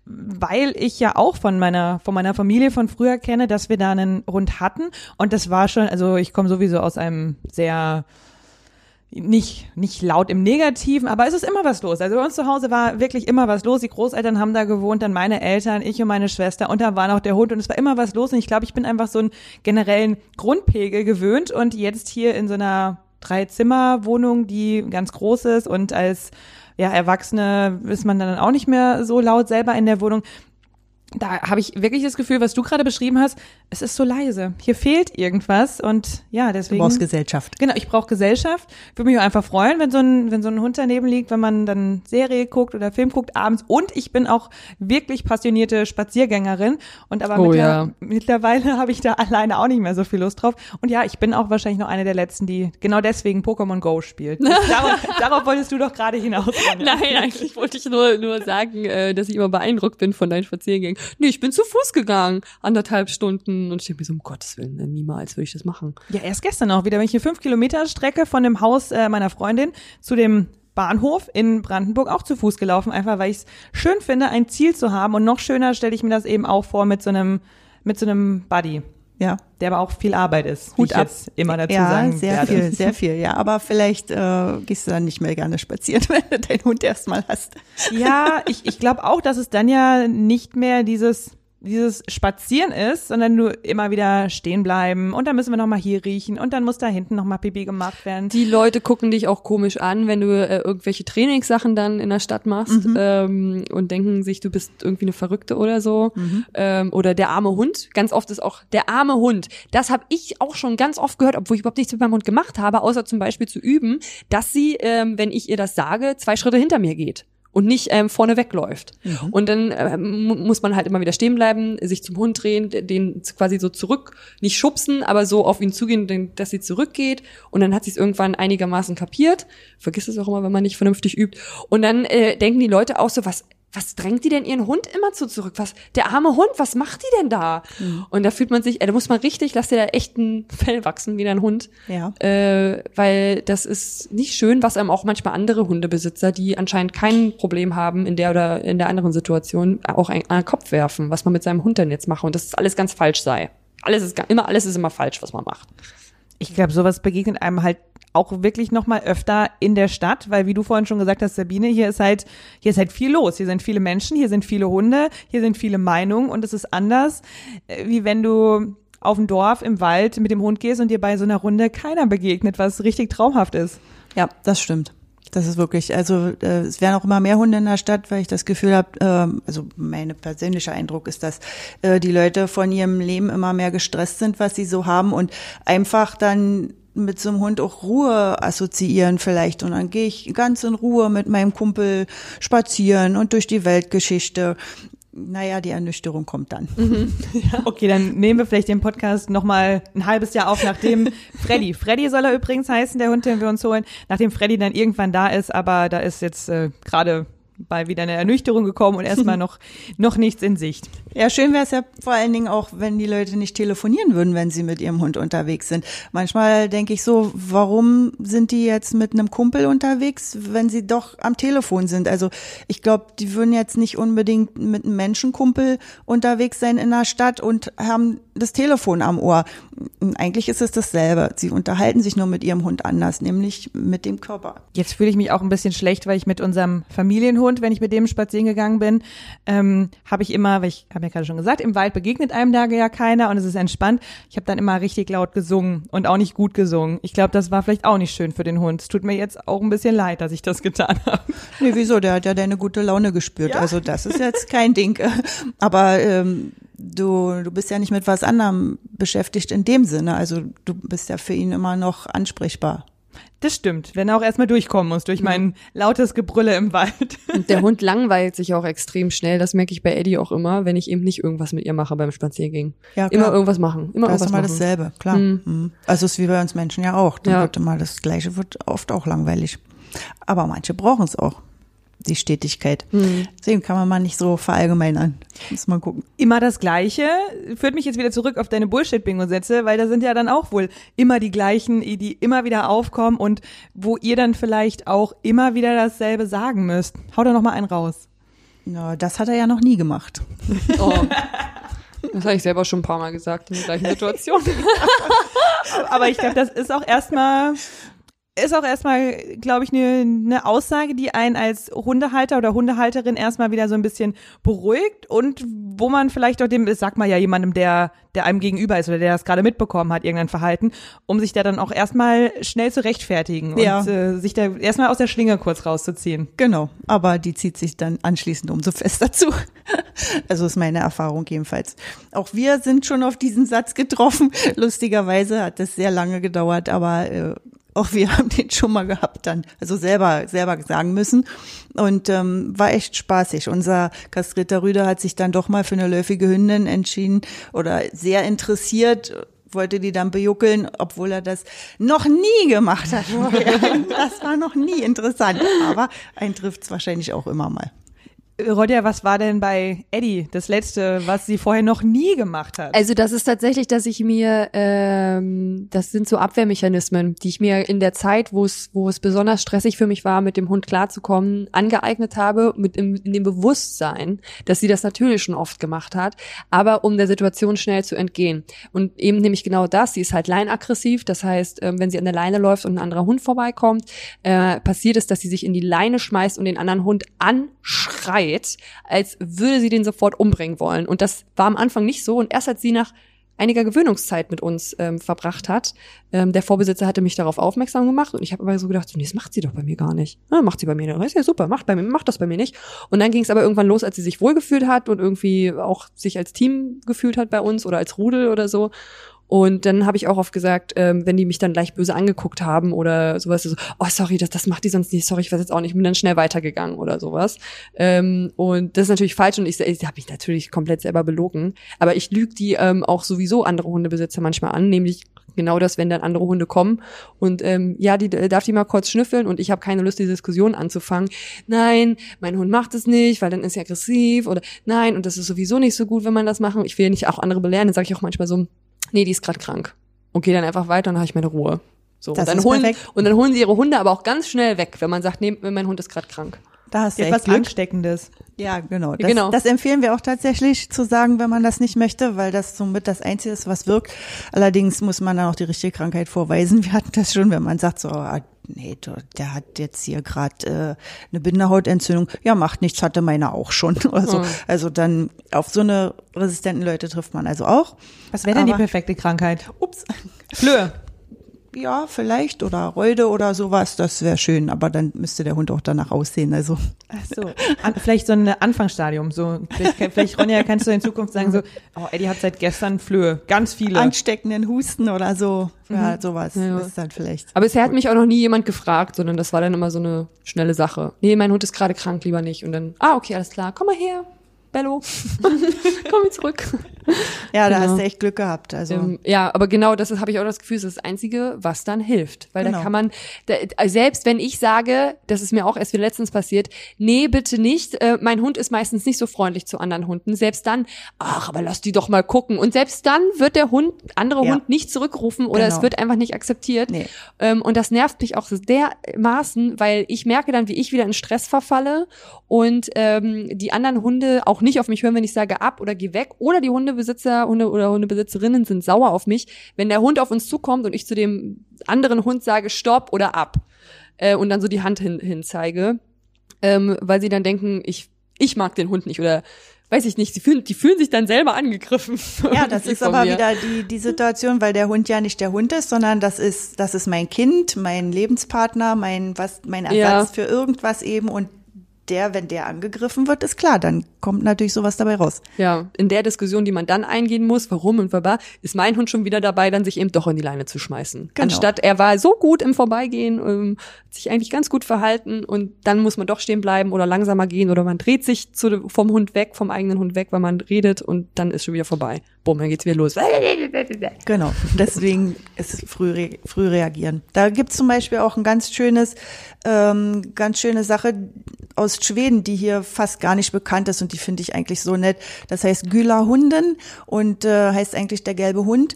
weil ich ja auch von meiner von meiner Familie von früher kenne, dass wir da einen Hund hatten und das war schon, also ich komme sowieso aus einem sehr nicht, nicht laut im Negativen, aber es ist immer was los. Also bei uns zu Hause war wirklich immer was los. Die Großeltern haben da gewohnt, dann meine Eltern, ich und meine Schwester und da war noch der Hund und es war immer was los und ich glaube, ich bin einfach so einen generellen Grundpegel gewöhnt und jetzt hier in so einer Drei-Zimmer-Wohnung, die ganz groß ist und als ja, Erwachsene ist man dann auch nicht mehr so laut selber in der Wohnung da habe ich wirklich das Gefühl, was du gerade beschrieben hast, es ist so leise. Hier fehlt irgendwas und ja, deswegen. Du brauchst Gesellschaft. Genau, ich brauche Gesellschaft. Würde mich auch einfach freuen, wenn so ein wenn so ein Hund daneben liegt, wenn man dann Serie guckt oder Film guckt abends. Und ich bin auch wirklich passionierte Spaziergängerin und aber Oh, mittler ja. mittlerweile habe ich da alleine auch nicht mehr so viel Lust drauf. Und ja, ich bin auch wahrscheinlich noch eine der letzten, die genau deswegen Pokémon Go spielt. darauf, darauf wolltest du doch gerade hinaus. Nein, eigentlich wollte ich nur, nur sagen, äh, dass ich immer beeindruckt bin von deinen Spaziergängen. Nee, ich bin zu Fuß gegangen, anderthalb Stunden. Und ich denke mir so, um Gottes Willen, ne, niemals würde ich das machen. Ja, erst gestern auch wieder, wenn ich eine fünf Kilometer Strecke von dem Haus äh, meiner Freundin zu dem Bahnhof in Brandenburg auch zu Fuß gelaufen, einfach weil ich es schön finde, ein Ziel zu haben. Und noch schöner stelle ich mir das eben auch vor mit so einem, mit so einem Buddy, Ja. der aber auch viel Arbeit ist, wie Hut ich ab. jetzt immer dazu ja, sagen sehr werde. viel, sehr viel, ja. Aber vielleicht äh, gehst du dann nicht mehr gerne spazieren, wenn du deinen Hund erstmal hast. Ja, ich, ich glaube auch, dass es dann ja nicht mehr dieses dieses Spazieren ist, sondern nur immer wieder stehen bleiben und dann müssen wir noch mal hier riechen und dann muss da hinten noch mal Pipi gemacht werden. Die Leute gucken dich auch komisch an, wenn du äh, irgendwelche Trainingssachen dann in der Stadt machst ähm, und denken sich, du bist irgendwie eine Verrückte oder so. Ähm, oder der arme Hund. Ganz oft ist auch der arme Hund. Das habe ich auch schon ganz oft gehört, obwohl ich überhaupt nichts mit meinem Hund gemacht habe, außer zum Beispiel zu üben, dass sie, ähm, wenn ich ihr das sage, zwei Schritte hinter mir geht. Und nicht ähm, vorne wegläuft. Und dann ähm, mu- muss man halt immer wieder stehen bleiben, sich zum Hund drehen, den quasi so zurück, nicht schubsen, aber so auf ihn zugehen, dass sie zurückgeht. Und dann hat sie es irgendwann einigermaßen kapiert. Vergiss es auch immer, wenn man nicht vernünftig übt. Und dann äh, denken die Leute auch so, was, was drängt die denn ihren Hund immer zu zurück? Was, der arme Hund, was macht die denn da? Und da fühlt man sich, äh, da muss man richtig, lass dir da echt ein Fell wachsen wie dein Hund. Ja. Äh, weil das ist nicht schön, was einem auch manchmal andere Hundebesitzer, die anscheinend kein Problem haben in der oder in der anderen Situation, auch ein- an den Kopf werfen, was man mit seinem Hund denn jetzt mache und dass alles ganz falsch sei. Alles ist immer, alles ist immer falsch, was man macht. Ich glaube, sowas begegnet einem halt auch wirklich noch mal öfter in der Stadt, weil wie du vorhin schon gesagt hast, Sabine, hier ist halt hier ist halt viel los. Hier sind viele Menschen, hier sind viele Hunde, hier sind viele Meinungen und es ist anders, äh, wie wenn du auf dem Dorf im Wald mit dem Hund gehst und dir bei so einer Runde keiner begegnet, was richtig traumhaft ist. Ja, das stimmt. Das ist wirklich, also äh, es werden auch immer mehr Hunde in der Stadt, weil ich das Gefühl habe, ähm, also mein persönlicher Eindruck ist, dass äh, die Leute von ihrem Leben immer mehr gestresst sind, was sie so haben und einfach dann mit so einem Hund auch Ruhe assoziieren vielleicht. Und dann gehe ich ganz in Ruhe mit meinem Kumpel spazieren und durch die Weltgeschichte. Naja, die Ernüchterung kommt dann. Okay, dann nehmen wir vielleicht den Podcast noch mal ein halbes Jahr auf, nachdem Freddy, Freddy soll er übrigens heißen, der Hund, den wir uns holen, nachdem Freddy dann irgendwann da ist, aber da ist jetzt äh, gerade bei wieder eine Ernüchterung gekommen und erstmal noch, noch nichts in Sicht. Ja, schön wäre es ja vor allen Dingen auch, wenn die Leute nicht telefonieren würden, wenn sie mit ihrem Hund unterwegs sind. Manchmal denke ich so, warum sind die jetzt mit einem Kumpel unterwegs, wenn sie doch am Telefon sind? Also ich glaube, die würden jetzt nicht unbedingt mit einem Menschenkumpel unterwegs sein in der Stadt und haben das Telefon am Ohr. Eigentlich ist es dasselbe. Sie unterhalten sich nur mit ihrem Hund anders, nämlich mit dem Körper. Jetzt fühle ich mich auch ein bisschen schlecht, weil ich mit unserem Familienhund, wenn ich mit dem spazieren gegangen bin, ähm, habe ich immer, weil ich habe ja gerade schon gesagt, im Wald begegnet einem da ja keiner und es ist entspannt. Ich habe dann immer richtig laut gesungen und auch nicht gut gesungen. Ich glaube, das war vielleicht auch nicht schön für den Hund. Es tut mir jetzt auch ein bisschen leid, dass ich das getan habe. Nee, wieso? Der hat ja deine gute Laune gespürt. Ja. Also das ist jetzt kein Ding. Aber ähm, du, du bist ja nicht mit was anderem beschäftigt in dem Sinne. Also du bist ja für ihn immer noch ansprechbar. Das stimmt, wenn er auch erstmal durchkommen muss durch mein lautes Gebrülle im Wald. Und der Hund langweilt sich auch extrem schnell. Das merke ich bei Eddie auch immer, wenn ich eben nicht irgendwas mit ihr mache beim Spaziergehen. Ja, klar. Immer irgendwas machen. Immer das irgendwas ist immer machen. dasselbe, klar. Mhm. Also es ist wie bei uns Menschen ja auch. Dann ja. wird immer das Gleiche wird oft auch langweilig. Aber manche brauchen es auch die Stetigkeit. Mhm. Deswegen kann man mal nicht so verallgemeinern. Muss man gucken. Immer das Gleiche führt mich jetzt wieder zurück auf deine Bullshit-Bingo-Sätze, weil da sind ja dann auch wohl immer die gleichen, die immer wieder aufkommen und wo ihr dann vielleicht auch immer wieder dasselbe sagen müsst. Hau da noch mal einen raus. Ja, das hat er ja noch nie gemacht. Oh. Das habe ich selber schon ein paar Mal gesagt in der gleichen Situation. Aber ich glaube, das ist auch erstmal ist auch erstmal, glaube ich, eine ne Aussage, die einen als Hundehalter oder Hundehalterin erstmal wieder so ein bisschen beruhigt und wo man vielleicht auch dem, das sagt man ja jemandem, der, der einem gegenüber ist oder der das gerade mitbekommen hat, irgendein Verhalten, um sich da dann auch erstmal schnell zu rechtfertigen ja. und äh, sich da erstmal aus der Schlinge kurz rauszuziehen. Genau, aber die zieht sich dann anschließend umso fester zu. Also ist meine Erfahrung jedenfalls. Auch wir sind schon auf diesen Satz getroffen. Lustigerweise hat das sehr lange gedauert, aber äh, auch wir haben den schon mal gehabt dann, also selber, selber sagen müssen. Und ähm, war echt spaßig. Unser kastrierter Rüder hat sich dann doch mal für eine läufige Hündin entschieden oder sehr interessiert wollte die dann bejuckeln, obwohl er das noch nie gemacht hat. Das war noch nie interessant, aber ein trifft's wahrscheinlich auch immer mal. Rodja, was war denn bei Eddie das letzte, was sie vorher noch nie gemacht hat? Also das ist tatsächlich, dass ich mir, ähm, das sind so Abwehrmechanismen, die ich mir in der Zeit, wo es, wo es besonders stressig für mich war, mit dem Hund klarzukommen, angeeignet habe, mit im, in dem Bewusstsein, dass sie das natürlich schon oft gemacht hat, aber um der Situation schnell zu entgehen. Und eben nämlich genau das, sie ist halt leinaggressiv, das heißt, ähm, wenn sie an der Leine läuft und ein anderer Hund vorbeikommt, äh, passiert es, dass sie sich in die Leine schmeißt und den anderen Hund anschreit schreit, als würde sie den sofort umbringen wollen. Und das war am Anfang nicht so. Und erst als sie nach einiger Gewöhnungszeit mit uns ähm, verbracht hat. Ähm, der Vorbesitzer hatte mich darauf aufmerksam gemacht und ich habe aber so gedacht, nee, das macht sie doch bei mir gar nicht. Ja, macht sie bei mir, das ist ja super, macht bei mir, macht das bei mir nicht. Und dann ging es aber irgendwann los, als sie sich wohlgefühlt hat und irgendwie auch sich als Team gefühlt hat bei uns oder als Rudel oder so. Und dann habe ich auch oft gesagt, ähm, wenn die mich dann gleich böse angeguckt haben oder sowas, so, oh sorry, das, das macht die sonst nicht, sorry, ich weiß jetzt auch nicht, bin dann schnell weitergegangen oder sowas. Ähm, und das ist natürlich falsch und ich, ich habe mich natürlich komplett selber belogen. Aber ich lüge die ähm, auch sowieso andere Hundebesitzer manchmal an, nämlich genau das, wenn dann andere Hunde kommen und ähm, ja, die darf die mal kurz schnüffeln und ich habe keine Lust, die Diskussion anzufangen. Nein, mein Hund macht es nicht, weil dann ist er aggressiv oder nein und das ist sowieso nicht so gut, wenn man das machen. Ich will ja nicht auch andere belehren, dann sage ich auch manchmal so, nee, die ist gerade krank. Und gehe dann einfach weiter und dann habe ich meine Ruhe. So, das und, dann holen, und dann holen sie ihre Hunde aber auch ganz schnell weg, wenn man sagt, nee, mein Hund ist gerade krank. Da hast du etwas Glück. Ansteckendes. Ja, genau. Das, genau. das empfehlen wir auch tatsächlich zu sagen, wenn man das nicht möchte, weil das somit das Einzige ist, was wirkt. Allerdings muss man dann auch die richtige Krankheit vorweisen. Wir hatten das schon, wenn man sagt, so, ah, nee, der hat jetzt hier gerade äh, eine Binderhautentzündung. Ja, macht nichts, hatte meine auch schon. Also, mhm. also dann auf so eine resistenten Leute trifft man also auch. Was wäre denn die perfekte Krankheit? Ups. Flöhe ja, vielleicht oder Reude oder sowas, das wäre schön, aber dann müsste der Hund auch danach aussehen, also. Ach so, An, vielleicht so ein Anfangsstadium, so, vielleicht, vielleicht Ronja, kannst du in Zukunft sagen so, oh, Eddie hat seit gestern Flöhe, ganz viele. Ansteckenden Husten oder so, ja, mhm. sowas ja. ist dann vielleicht. Aber bisher hat mich auch noch nie jemand gefragt, sondern das war dann immer so eine schnelle Sache. Nee, mein Hund ist gerade krank, lieber nicht. Und dann, ah, okay, alles klar, komm mal her, Bello, komm zurück. Ja, da genau. hast du echt Glück gehabt. Also ähm, ja, aber genau das habe ich auch das Gefühl, das ist das Einzige, was dann hilft, weil genau. da kann man da, selbst wenn ich sage, das ist mir auch erst wie letztens passiert, nee bitte nicht. Äh, mein Hund ist meistens nicht so freundlich zu anderen Hunden. Selbst dann, ach, aber lass die doch mal gucken. Und selbst dann wird der Hund andere ja. Hund nicht zurückrufen oder genau. es wird einfach nicht akzeptiert. Nee. Ähm, und das nervt mich auch dermaßen, weil ich merke dann, wie ich wieder in Stress verfalle und ähm, die anderen Hunde auch nicht auf mich hören, wenn ich sage ab oder geh weg. Oder die Hunde Hundebesitzer Hunde oder Hundebesitzerinnen sind sauer auf mich, wenn der Hund auf uns zukommt und ich zu dem anderen Hund sage Stopp oder ab äh, und dann so die Hand hin, hin zeige, ähm, weil sie dann denken, ich ich mag den Hund nicht oder weiß ich nicht, sie fühlen, die fühlen sich dann selber angegriffen. Ja, das ist aber mir. wieder die, die Situation, weil der Hund ja nicht der Hund ist, sondern das ist, das ist mein Kind, mein Lebenspartner, mein, was, mein Ersatz Ja. für irgendwas eben und der, wenn der angegriffen wird, ist klar, dann kommt natürlich sowas dabei raus. Ja, in der Diskussion, die man dann eingehen muss, warum und baba, ist mein Hund schon wieder dabei, dann sich eben doch in die Leine zu schmeißen. Genau. Anstatt er war so gut im Vorbeigehen, ähm, hat sich eigentlich ganz gut verhalten und dann muss man doch stehen bleiben oder langsamer gehen oder man dreht sich zu, vom Hund weg, vom eigenen Hund weg, weil man redet und dann ist schon wieder vorbei. Bumm, dann geht's wieder los. Genau, deswegen ist früh, re früh reagieren. Da gibt's zum Beispiel auch ein ganz schönes, ähm, ganz schöne Sache aus Schweden, die hier fast gar nicht bekannt ist und die finde ich eigentlich so nett. Das heißt Güla Hunden und äh, heißt eigentlich der gelbe Hund.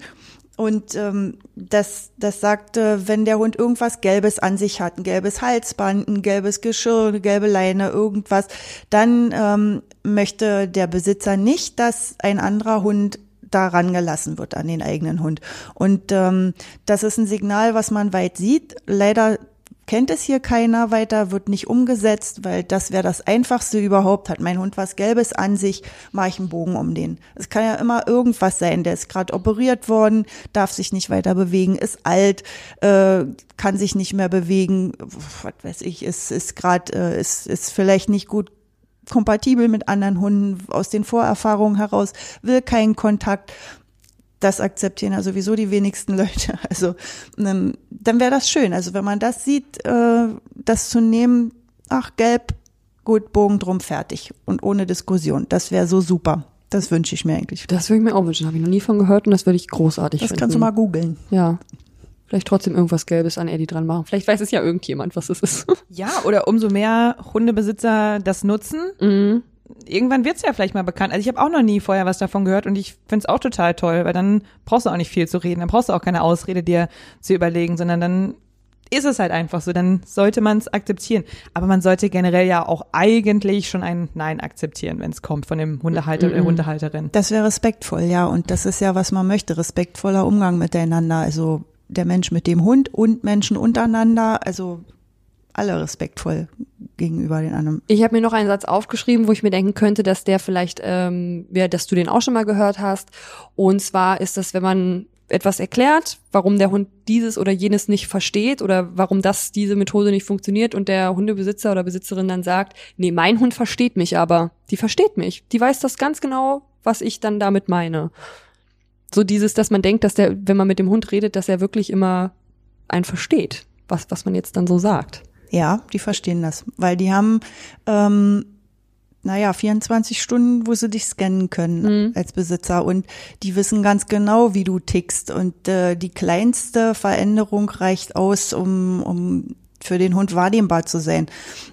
Und ähm, das, das sagt, äh, wenn der Hund irgendwas Gelbes an sich hat, ein gelbes Halsband, ein gelbes Geschirr, eine gelbe Leine, irgendwas, dann ähm, möchte der Besitzer nicht, dass ein anderer Hund daran gelassen wird an den eigenen Hund. Und ähm, das ist ein Signal, was man weit sieht. Leider kennt es hier keiner weiter, wird nicht umgesetzt, weil das wäre das Einfachste überhaupt. Hat mein Hund was Gelbes an sich, mache ich einen Bogen um den. Es kann ja immer irgendwas sein. Der ist gerade operiert worden, darf sich nicht weiter bewegen, ist alt, äh, kann sich nicht mehr bewegen, was weiß ich, ist, ist gerade, äh, ist, ist vielleicht nicht gut kompatibel mit anderen Hunden aus den Vorerfahrungen heraus, will keinen Kontakt. Das akzeptieren ja sowieso die wenigsten Leute. Also ähm, dann wäre das schön. Also wenn man das sieht, äh, das zu nehmen, ach gelb, gut, Bogen drum, fertig und ohne Diskussion. Das wäre so super. Das wünsche ich mir eigentlich. Das würde ich mir auch wünschen, habe ich noch nie von gehört und das würde ich großartig Das finden. kannst du mal googeln. Ja. Vielleicht trotzdem irgendwas Gelbes an Eddie dran machen. Vielleicht weiß es ja irgendjemand, was es ist. Ja, oder umso mehr Hundebesitzer das nutzen, mhm. Irgendwann wird's ja vielleicht mal bekannt. Also ich habe auch noch nie vorher was davon gehört und ich find's auch total toll, weil dann brauchst du auch nicht viel zu reden, dann brauchst du auch keine Ausrede dir zu überlegen, sondern dann ist es halt einfach so, dann sollte man es akzeptieren. Aber man sollte generell ja auch eigentlich schon ein Nein akzeptieren, wenn es kommt von dem Hundehalter oder der Hundehalterin. Das wäre respektvoll, ja. Und das ist ja, was man möchte. Respektvoller Umgang miteinander. Also der Mensch mit dem Hund und Menschen untereinander. Also alle respektvoll gegenüber den anderen. Ich habe mir noch einen Satz aufgeschrieben, wo ich mir denken könnte, dass der vielleicht, ähm, ja, dass du den auch schon mal gehört hast. Und zwar ist das, wenn man etwas erklärt, warum der Hund dieses oder jenes nicht versteht oder warum das diese Methode nicht funktioniert und der Hundebesitzer oder Besitzerin dann sagt, nee, mein Hund versteht mich aber. Die versteht mich. Die weiß das ganz genau, was ich dann damit meine. So dieses, dass man denkt, dass der, wenn man mit dem Hund redet, dass er wirklich immer einen versteht, was, was man jetzt dann so sagt. Ja, die verstehen das, weil die haben, ähm, naja, 24 Stunden, wo sie dich scannen können Mhm. als Besitzer. Und die wissen ganz genau, wie du tickst. Und äh, die kleinste Veränderung reicht aus, um, um für den Hund wahrnehmbar zu sein.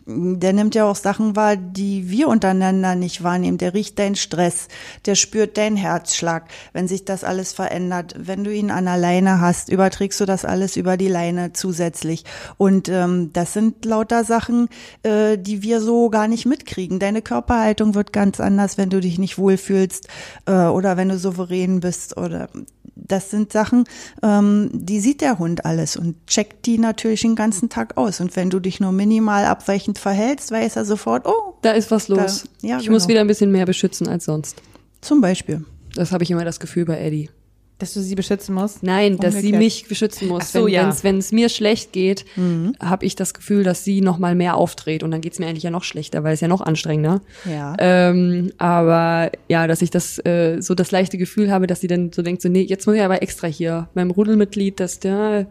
Der nimmt ja auch Sachen wahr, die wir untereinander nicht wahrnehmen. Der riecht deinen Stress, der spürt deinen Herzschlag, wenn sich das alles verändert. Wenn du ihn an der Leine hast, überträgst du das alles über die Leine zusätzlich. Und ähm, das sind lauter Sachen, äh, die wir so gar nicht mitkriegen. Deine Körperhaltung wird ganz anders, wenn du dich nicht wohlfühlst äh, oder wenn du souverän bist oder das sind Sachen, ähm, die sieht der Hund alles und checkt die natürlich den ganzen Tag aus. Und wenn du dich nur minimal abweichend verhältst, weiß er sofort, oh, Da ist was los. Da- ja, ich muss genau. wieder ein bisschen mehr beschützen als sonst. zum Beispiel. Das habe ich immer das Gefühl bei Eddie. Dass du sie beschützen musst? Nein, dass sie Umgekehrt. mich beschützen muss. Ach so, wenn ja. es mir schlecht geht, habe ich das Gefühl, dass sie noch mal mehr aufdreht und dann geht's mir eigentlich ja noch schlechter, weil es ja noch anstrengender. Ja. Ähm, aber ja, dass ich das äh, so das leichte Gefühl habe, dass sie dann so denkt, so nee, jetzt muss ich aber extra hier beim Rudelmitglied, dass der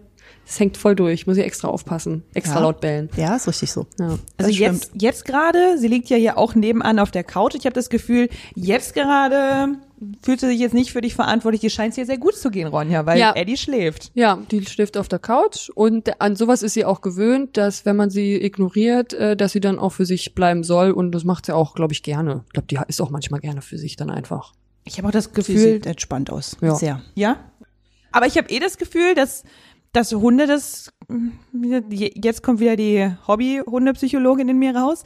das hängt voll durch, muss ich extra aufpassen, extra Ja. laut bellen. Ja, ist richtig so. Ja. Also jetzt, jetzt gerade, sie liegt ja hier auch nebenan auf der Couch. Ich habe das Gefühl, jetzt gerade fühlt sie sich jetzt nicht für dich verantwortlich. Die scheint es dir sehr gut zu gehen, Ronja, weil Ja. Eddie schläft. Ja, die schläft auf der Couch und an sowas ist sie auch gewöhnt, dass wenn man sie ignoriert, äh, dass sie dann auch für sich bleiben soll und das macht sie auch, glaube ich, gerne. Ich glaube, die ist auch manchmal gerne für sich dann einfach. Ich habe auch das Sie Gefühl, sieht entspannt aus. Ja. Sehr. ja. Aber ich habe eh das Gefühl, dass, dass Hunde das, hm, jetzt kommt wieder die Hobby-Hundepsychologin in mir raus,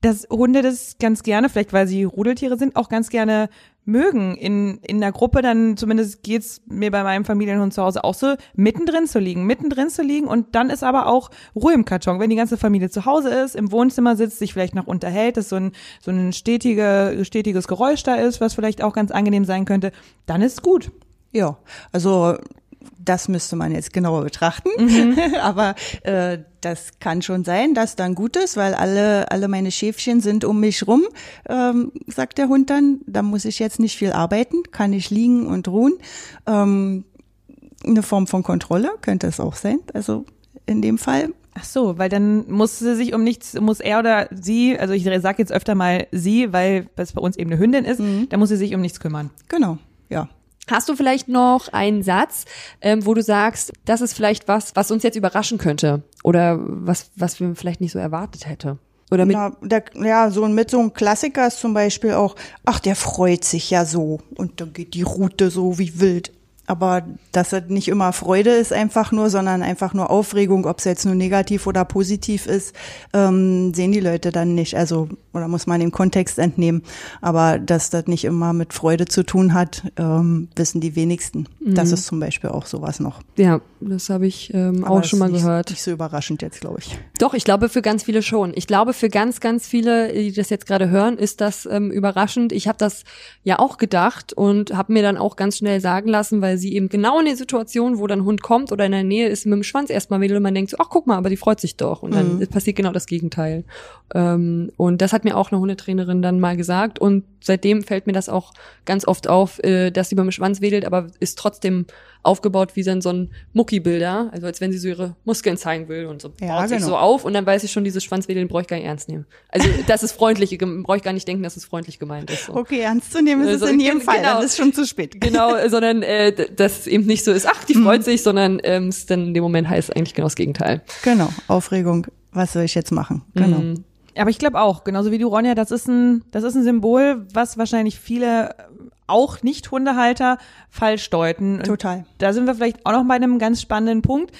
dass Hunde das ganz gerne, vielleicht weil sie Rudeltiere sind, auch ganz gerne mögen, in, in der Gruppe dann, zumindest geht's mir bei meinem Familienhund zu Hause auch so, mittendrin zu liegen, mittendrin zu liegen und dann ist aber auch Ruhe im Karton. Wenn die ganze Familie zu Hause ist, im Wohnzimmer sitzt, sich vielleicht noch unterhält, dass so ein, so ein stetige, stetiges Geräusch da ist, was vielleicht auch ganz angenehm sein könnte, dann ist gut. Ja, also das müsste man jetzt genauer betrachten. Aber äh, das kann schon sein, dass dann gut ist, weil alle, alle meine Schäfchen sind um mich rum, ähm, sagt der Hund dann. Da muss ich jetzt nicht viel arbeiten, kann ich liegen und ruhen. Ähm, eine Form von Kontrolle könnte es auch sein. Also in dem Fall. Ach so, weil dann muss sie sich um nichts, muss er oder sie, also ich sage jetzt öfter mal sie, weil das bei uns eben eine Hündin ist, Mhm. da muss sie sich um nichts kümmern. Genau, ja. Hast du vielleicht noch einen Satz, ähm, wo du sagst, das ist vielleicht was, was uns jetzt überraschen könnte oder was, was wir vielleicht nicht so erwartet hätte? Oder mit, Na, der, ja, so mit so einem Klassiker ist zum Beispiel auch, ach, der freut sich ja so und dann geht die Route so wie wild. Aber dass das nicht immer Freude ist einfach nur, sondern einfach nur Aufregung, ob es jetzt nur negativ oder positiv ist, ähm, sehen die Leute dann nicht. Also, oder muss man den Kontext entnehmen. Aber dass das nicht immer mit Freude zu tun hat, ähm, wissen die wenigsten. Das ist zum Beispiel auch sowas noch. ja, das habe ich ähm, auch schon mal nicht, gehört. Nicht so überraschend jetzt, glaube ich. Doch, ich glaube für ganz viele schon. Ich glaube für ganz, ganz viele, die das jetzt gerade hören, ist das ähm, überraschend. Ich habe das ja auch gedacht und habe mir dann auch ganz schnell sagen lassen, weil sie eben genau in der Situation, wo dann Hund kommt oder in der Nähe ist, mit dem Schwanz erstmal wedelt und man denkt so, ach guck mal, aber die freut sich doch. Und dann passiert genau das Gegenteil. Ähm, und das hat mir auch eine Hundetrainerin dann mal gesagt und seitdem fällt mir das auch ganz oft auf, äh, dass sie beim Schwanz wedelt, aber ist trotzdem aufgebaut wie dann so ein Muckibilder, also als wenn sie so ihre Muskeln zeigen will und so Ja, baut sich genau. so auf und dann weiß ich schon, dieses Schwanzwedeln brauche ich gar nicht ernst nehmen. Also das ist freundlich, brauche ich gar nicht denken, dass es freundlich gemeint ist. So. Okay, ernst zu nehmen ist Also, es in jedem gen- Fall, genau. dann ist schon zu spät. Genau, äh, sondern äh, dass es eben nicht so ist, ach, die freut sich, sondern ähm, es dann in dem Moment heißt eigentlich genau das Gegenteil. Genau, Aufregung. Was soll ich jetzt machen? Genau. Mhm. Aber ich glaube auch, genauso wie du, Ronja, das ist ein, das ist ein Symbol, was wahrscheinlich viele äh, auch Nicht-Hundehalter falsch deuten. Und Total. Da sind wir vielleicht auch noch bei einem ganz spannenden Punkt.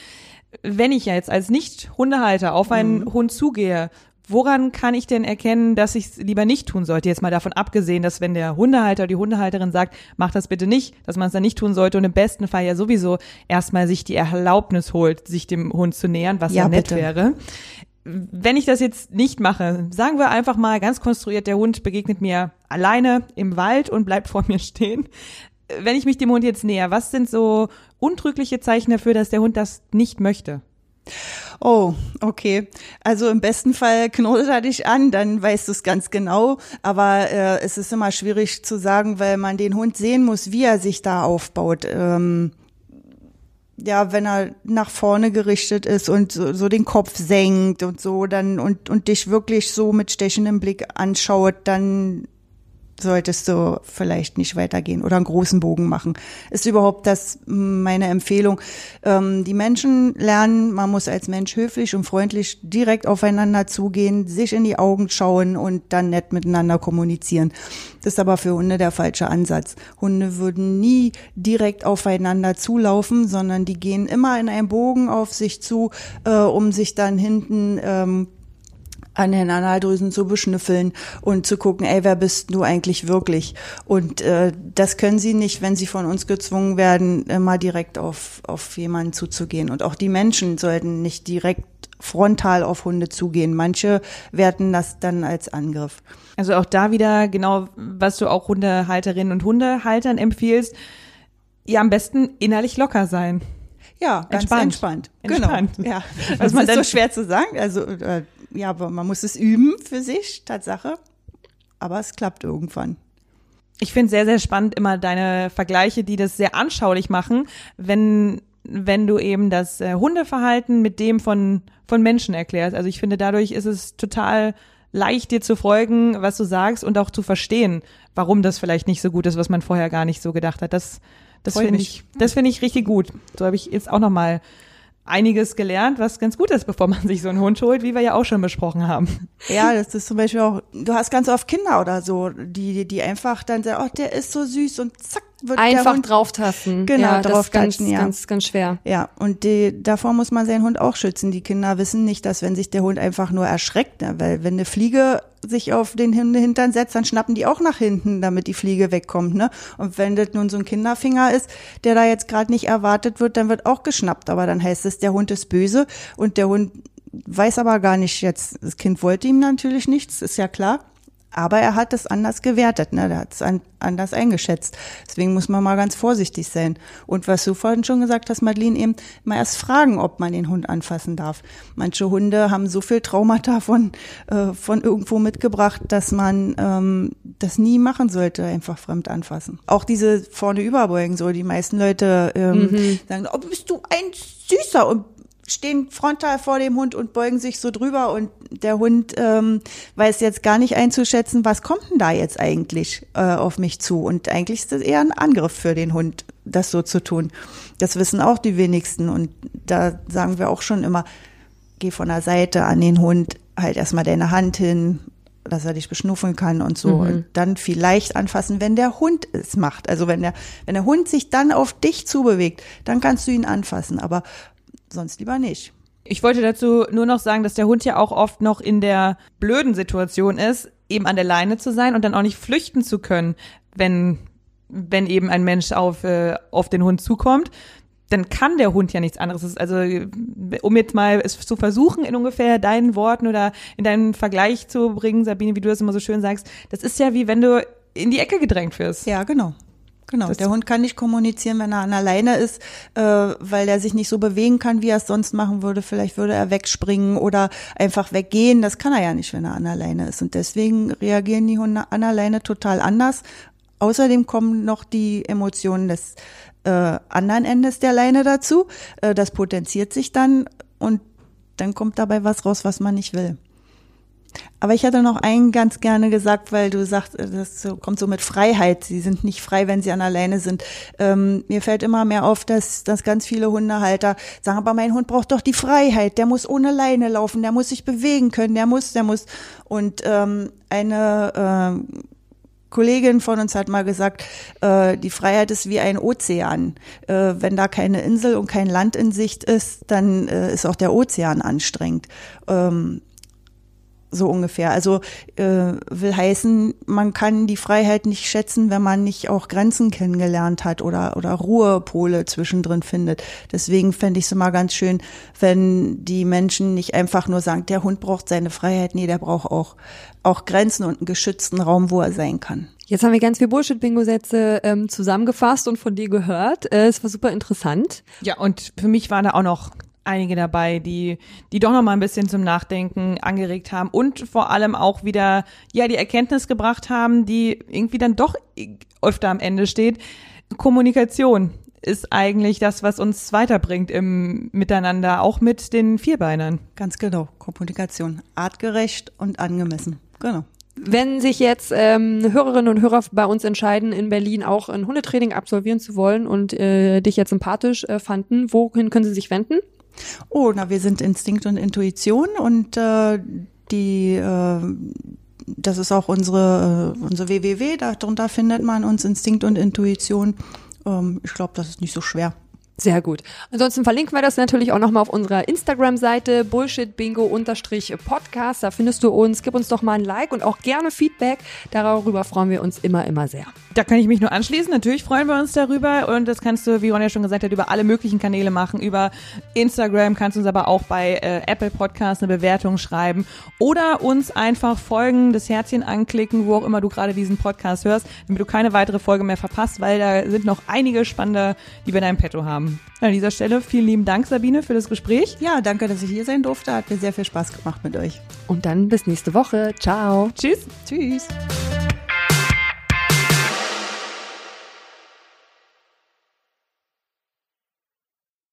Wenn ich ja jetzt als Nicht-Hundehalter auf einen Hund zugehe, woran kann ich denn erkennen, dass ich es lieber nicht tun sollte? Jetzt mal davon abgesehen, dass wenn der Hundehalter oder die Hundehalterin sagt, mach das bitte nicht, dass man es dann nicht tun sollte und im besten Fall ja sowieso erstmal sich die Erlaubnis holt, sich dem Hund zu nähern, was ja, Ja, nett bitte. wäre. Wenn ich das jetzt nicht mache, sagen wir einfach mal ganz konstruiert, der Hund begegnet mir alleine im Wald und bleibt vor mir stehen. Wenn ich mich dem Hund jetzt näher, was sind so untrügliche Zeichen dafür, dass der Hund das nicht möchte? Oh, okay. Also im besten Fall knurrt er dich an, dann weißt du es ganz genau. Aber äh, es ist immer schwierig zu sagen, weil man den Hund sehen muss, wie er sich da aufbaut. Ähm, ja, wenn er nach vorne gerichtet ist und so, so den Kopf senkt und so, dann und und dich wirklich so mit stechendem Blick anschaut, dann solltest du vielleicht nicht weitergehen oder einen großen Bogen machen. Ist überhaupt das meine Empfehlung. Ähm, die Menschen lernen, man muss als Mensch höflich und freundlich direkt aufeinander zugehen, sich in die Augen schauen und dann nett miteinander kommunizieren. Das ist aber für Hunde der falsche Ansatz. Hunde würden nie direkt aufeinander zulaufen, sondern die gehen immer in einem Bogen auf sich zu, äh, um sich dann hinten ähm, an den Analdrüsen zu beschnüffeln und zu gucken, ey, wer bist du eigentlich wirklich? Und äh, das können sie nicht, wenn sie von uns gezwungen werden, immer direkt auf, auf jemanden zuzugehen. Und auch die Menschen sollten nicht direkt frontal auf Hunde zugehen. Manche werten das dann als Angriff. Also auch da wieder genau, was du auch Hundehalterinnen und Hundehaltern empfiehlst, ja am besten innerlich locker sein. Ja, ganz Entspannt. entspannt. Entspannt. Genau. Ja. Was Das man ist dann- so schwer zu sagen. Also äh, ja, aber man muss es üben für sich, Tatsache. Aber es klappt irgendwann. Ich finde sehr, sehr spannend immer deine Vergleiche, die das sehr anschaulich machen, wenn, wenn du eben das äh, Hundeverhalten mit dem von, von Menschen erklärst. Also ich finde, dadurch ist es total leicht, dir zu folgen, was du sagst und auch zu verstehen, warum das vielleicht nicht so gut ist, was man vorher gar nicht so gedacht hat. Das, das finde ich, das finde ich richtig gut. So habe ich jetzt auch noch mal einiges gelernt, was ganz gut ist, bevor man sich so einen Hund holt, wie wir ja auch schon besprochen haben. Ja, das ist zum Beispiel auch, du hast ganz oft Kinder oder so, die, die einfach dann sagen, oh, der ist so süß und zack, wird Einfach Hund drauftasten. Genau, ja, das ist ganz, ja. ganz, ganz schwer. Ja, und die, davor muss man seinen Hund auch schützen. Die Kinder wissen nicht, dass wenn sich der Hund einfach nur erschreckt, ne? weil wenn eine Fliege sich auf den Hintern setzt, dann schnappen die auch nach hinten, damit die Fliege wegkommt. Ne? Und wenn das nun so ein Kinderfinger ist, der da jetzt gerade nicht erwartet wird, dann wird auch geschnappt. Aber dann heißt es, der Hund ist böse und der Hund weiß aber gar nicht jetzt, das Kind wollte ihm natürlich nichts, ist ja klar. Aber er hat es anders gewertet, ne? Er hat es an, anders eingeschätzt. Deswegen muss man mal ganz vorsichtig sein. Und was du vorhin schon gesagt hast, Madeline, eben mal erst fragen, ob man den Hund anfassen darf. Manche Hunde haben so viel Traumata von, äh, von irgendwo mitgebracht, dass man ähm, das nie machen sollte, einfach fremd anfassen. Auch diese vorne überbeugen, so die meisten Leute ähm, sagen, oh, bist du ein Süßer und stehen frontal vor dem Hund und beugen sich so drüber und der Hund ähm, weiß jetzt gar nicht einzuschätzen, was kommt denn da jetzt eigentlich äh, auf mich zu. Und eigentlich ist das eher ein Angriff für den Hund, das so zu tun. Das wissen auch die wenigsten und da sagen wir auch schon immer, geh von der Seite an den Hund, halt erstmal deine Hand hin, dass er dich beschnuffeln kann und so. Und dann vielleicht anfassen, wenn der Hund es macht. Also wenn der, wenn der Hund sich dann auf dich zubewegt, dann kannst du ihn anfassen, aber sonst lieber nicht. Ich wollte dazu nur noch sagen, dass der Hund ja auch oft noch in der blöden Situation ist, eben an der Leine zu sein und dann auch nicht flüchten zu können, wenn, wenn eben ein Mensch auf, äh, auf den Hund zukommt. Dann kann der Hund ja nichts anderes. Also, um jetzt mal es zu versuchen, in ungefähr deinen Worten oder in deinen Vergleich zu bringen, Sabine, wie du das immer so schön sagst, das ist ja wie wenn du in die Ecke gedrängt wirst. Ja, genau. Genau. Das- der Hund kann nicht kommunizieren, wenn er an der Leine ist, äh, weil er sich nicht so bewegen kann, wie er es sonst machen würde. Vielleicht würde er wegspringen oder einfach weggehen. Das kann er ja nicht, wenn er an der Leine ist. Und deswegen reagieren die Hunde an der Leine total anders. Außerdem kommen noch die Emotionen des äh, anderen Endes der Leine dazu. Äh, das potenziert sich dann und dann kommt dabei was raus, was man nicht will. Aber ich hatte noch einen ganz gerne gesagt, weil du sagst, äh, das kommt so mit Freiheit. Sie sind nicht frei, wenn sie an der Leine sind. Ähm, mir fällt immer mehr auf, dass, dass ganz viele Hundehalter sagen, aber mein Hund braucht doch die Freiheit. Der muss ohne Leine laufen, der muss sich bewegen können, der muss, der muss. Und ähm, eine ähm, Kollegin von uns hat mal gesagt, äh, die Freiheit ist wie ein Ozean. Äh, wenn da keine Insel und kein Land in Sicht ist, dann äh, ist auch der Ozean anstrengend. Ähm, so ungefähr. Also äh, will heißen, man kann die Freiheit nicht schätzen, wenn man nicht auch Grenzen kennengelernt hat oder oder Ruhepole zwischendrin findet. Deswegen fände ich es immer ganz schön, wenn die Menschen nicht einfach nur sagen, der Hund braucht seine Freiheit. Nee, der braucht auch auch Grenzen und einen geschützten Raum, wo er sein kann. Jetzt haben wir ganz viel Bullshit-Bingo-Sätze ähm, zusammengefasst und von dir gehört. Äh, es war super interessant. Ja, und für mich waren da auch noch einige dabei, die, die doch noch mal ein bisschen zum Nachdenken angeregt haben und vor allem auch wieder, ja, die Erkenntnis gebracht haben, die irgendwie dann doch öfter am Ende steht. Kommunikation ist eigentlich das, was uns weiterbringt im Miteinander, auch mit den Vierbeinern. Ganz genau. Kommunikation. Artgerecht und angemessen. Genau. Wenn sich jetzt ähm, Hörerinnen und Hörer bei uns entscheiden, in Berlin auch ein Hundetraining absolvieren zu wollen und äh, dich jetzt sympathisch äh, fanden, wohin können sie sich wenden? Oh, na, wir sind Instinkt und Intuition und äh, die, äh, das ist auch unsere, äh, unsere www, darunter findet man uns Instinkt und Intuition. Ähm, ich glaube, das ist nicht so schwer. Sehr gut. Ansonsten verlinken wir das natürlich auch nochmal auf unserer Instagram-Seite bullshitbingo-podcast. Da findest du uns. Gib uns doch mal ein Like und auch gerne Feedback. Darüber freuen wir uns immer, immer sehr. Da kann ich mich nur anschließen. Natürlich freuen wir uns darüber und das kannst du, wie Ron ja schon gesagt hat, über alle möglichen Kanäle machen. Über Instagram kannst du uns aber auch bei äh, Apple Podcasts eine Bewertung schreiben oder uns einfach folgen, das Herzchen anklicken, wo auch immer du gerade diesen Podcast hörst, damit du keine weitere Folge mehr verpasst, weil da sind noch einige spannende, die wir in deinem Petto haben. An dieser Stelle vielen lieben Dank, Sabine, für das Gespräch. Ja, danke, dass ich hier sein durfte. Hat mir sehr viel Spaß gemacht mit euch. Und dann bis nächste Woche. Ciao. Tschüss. Tschüss.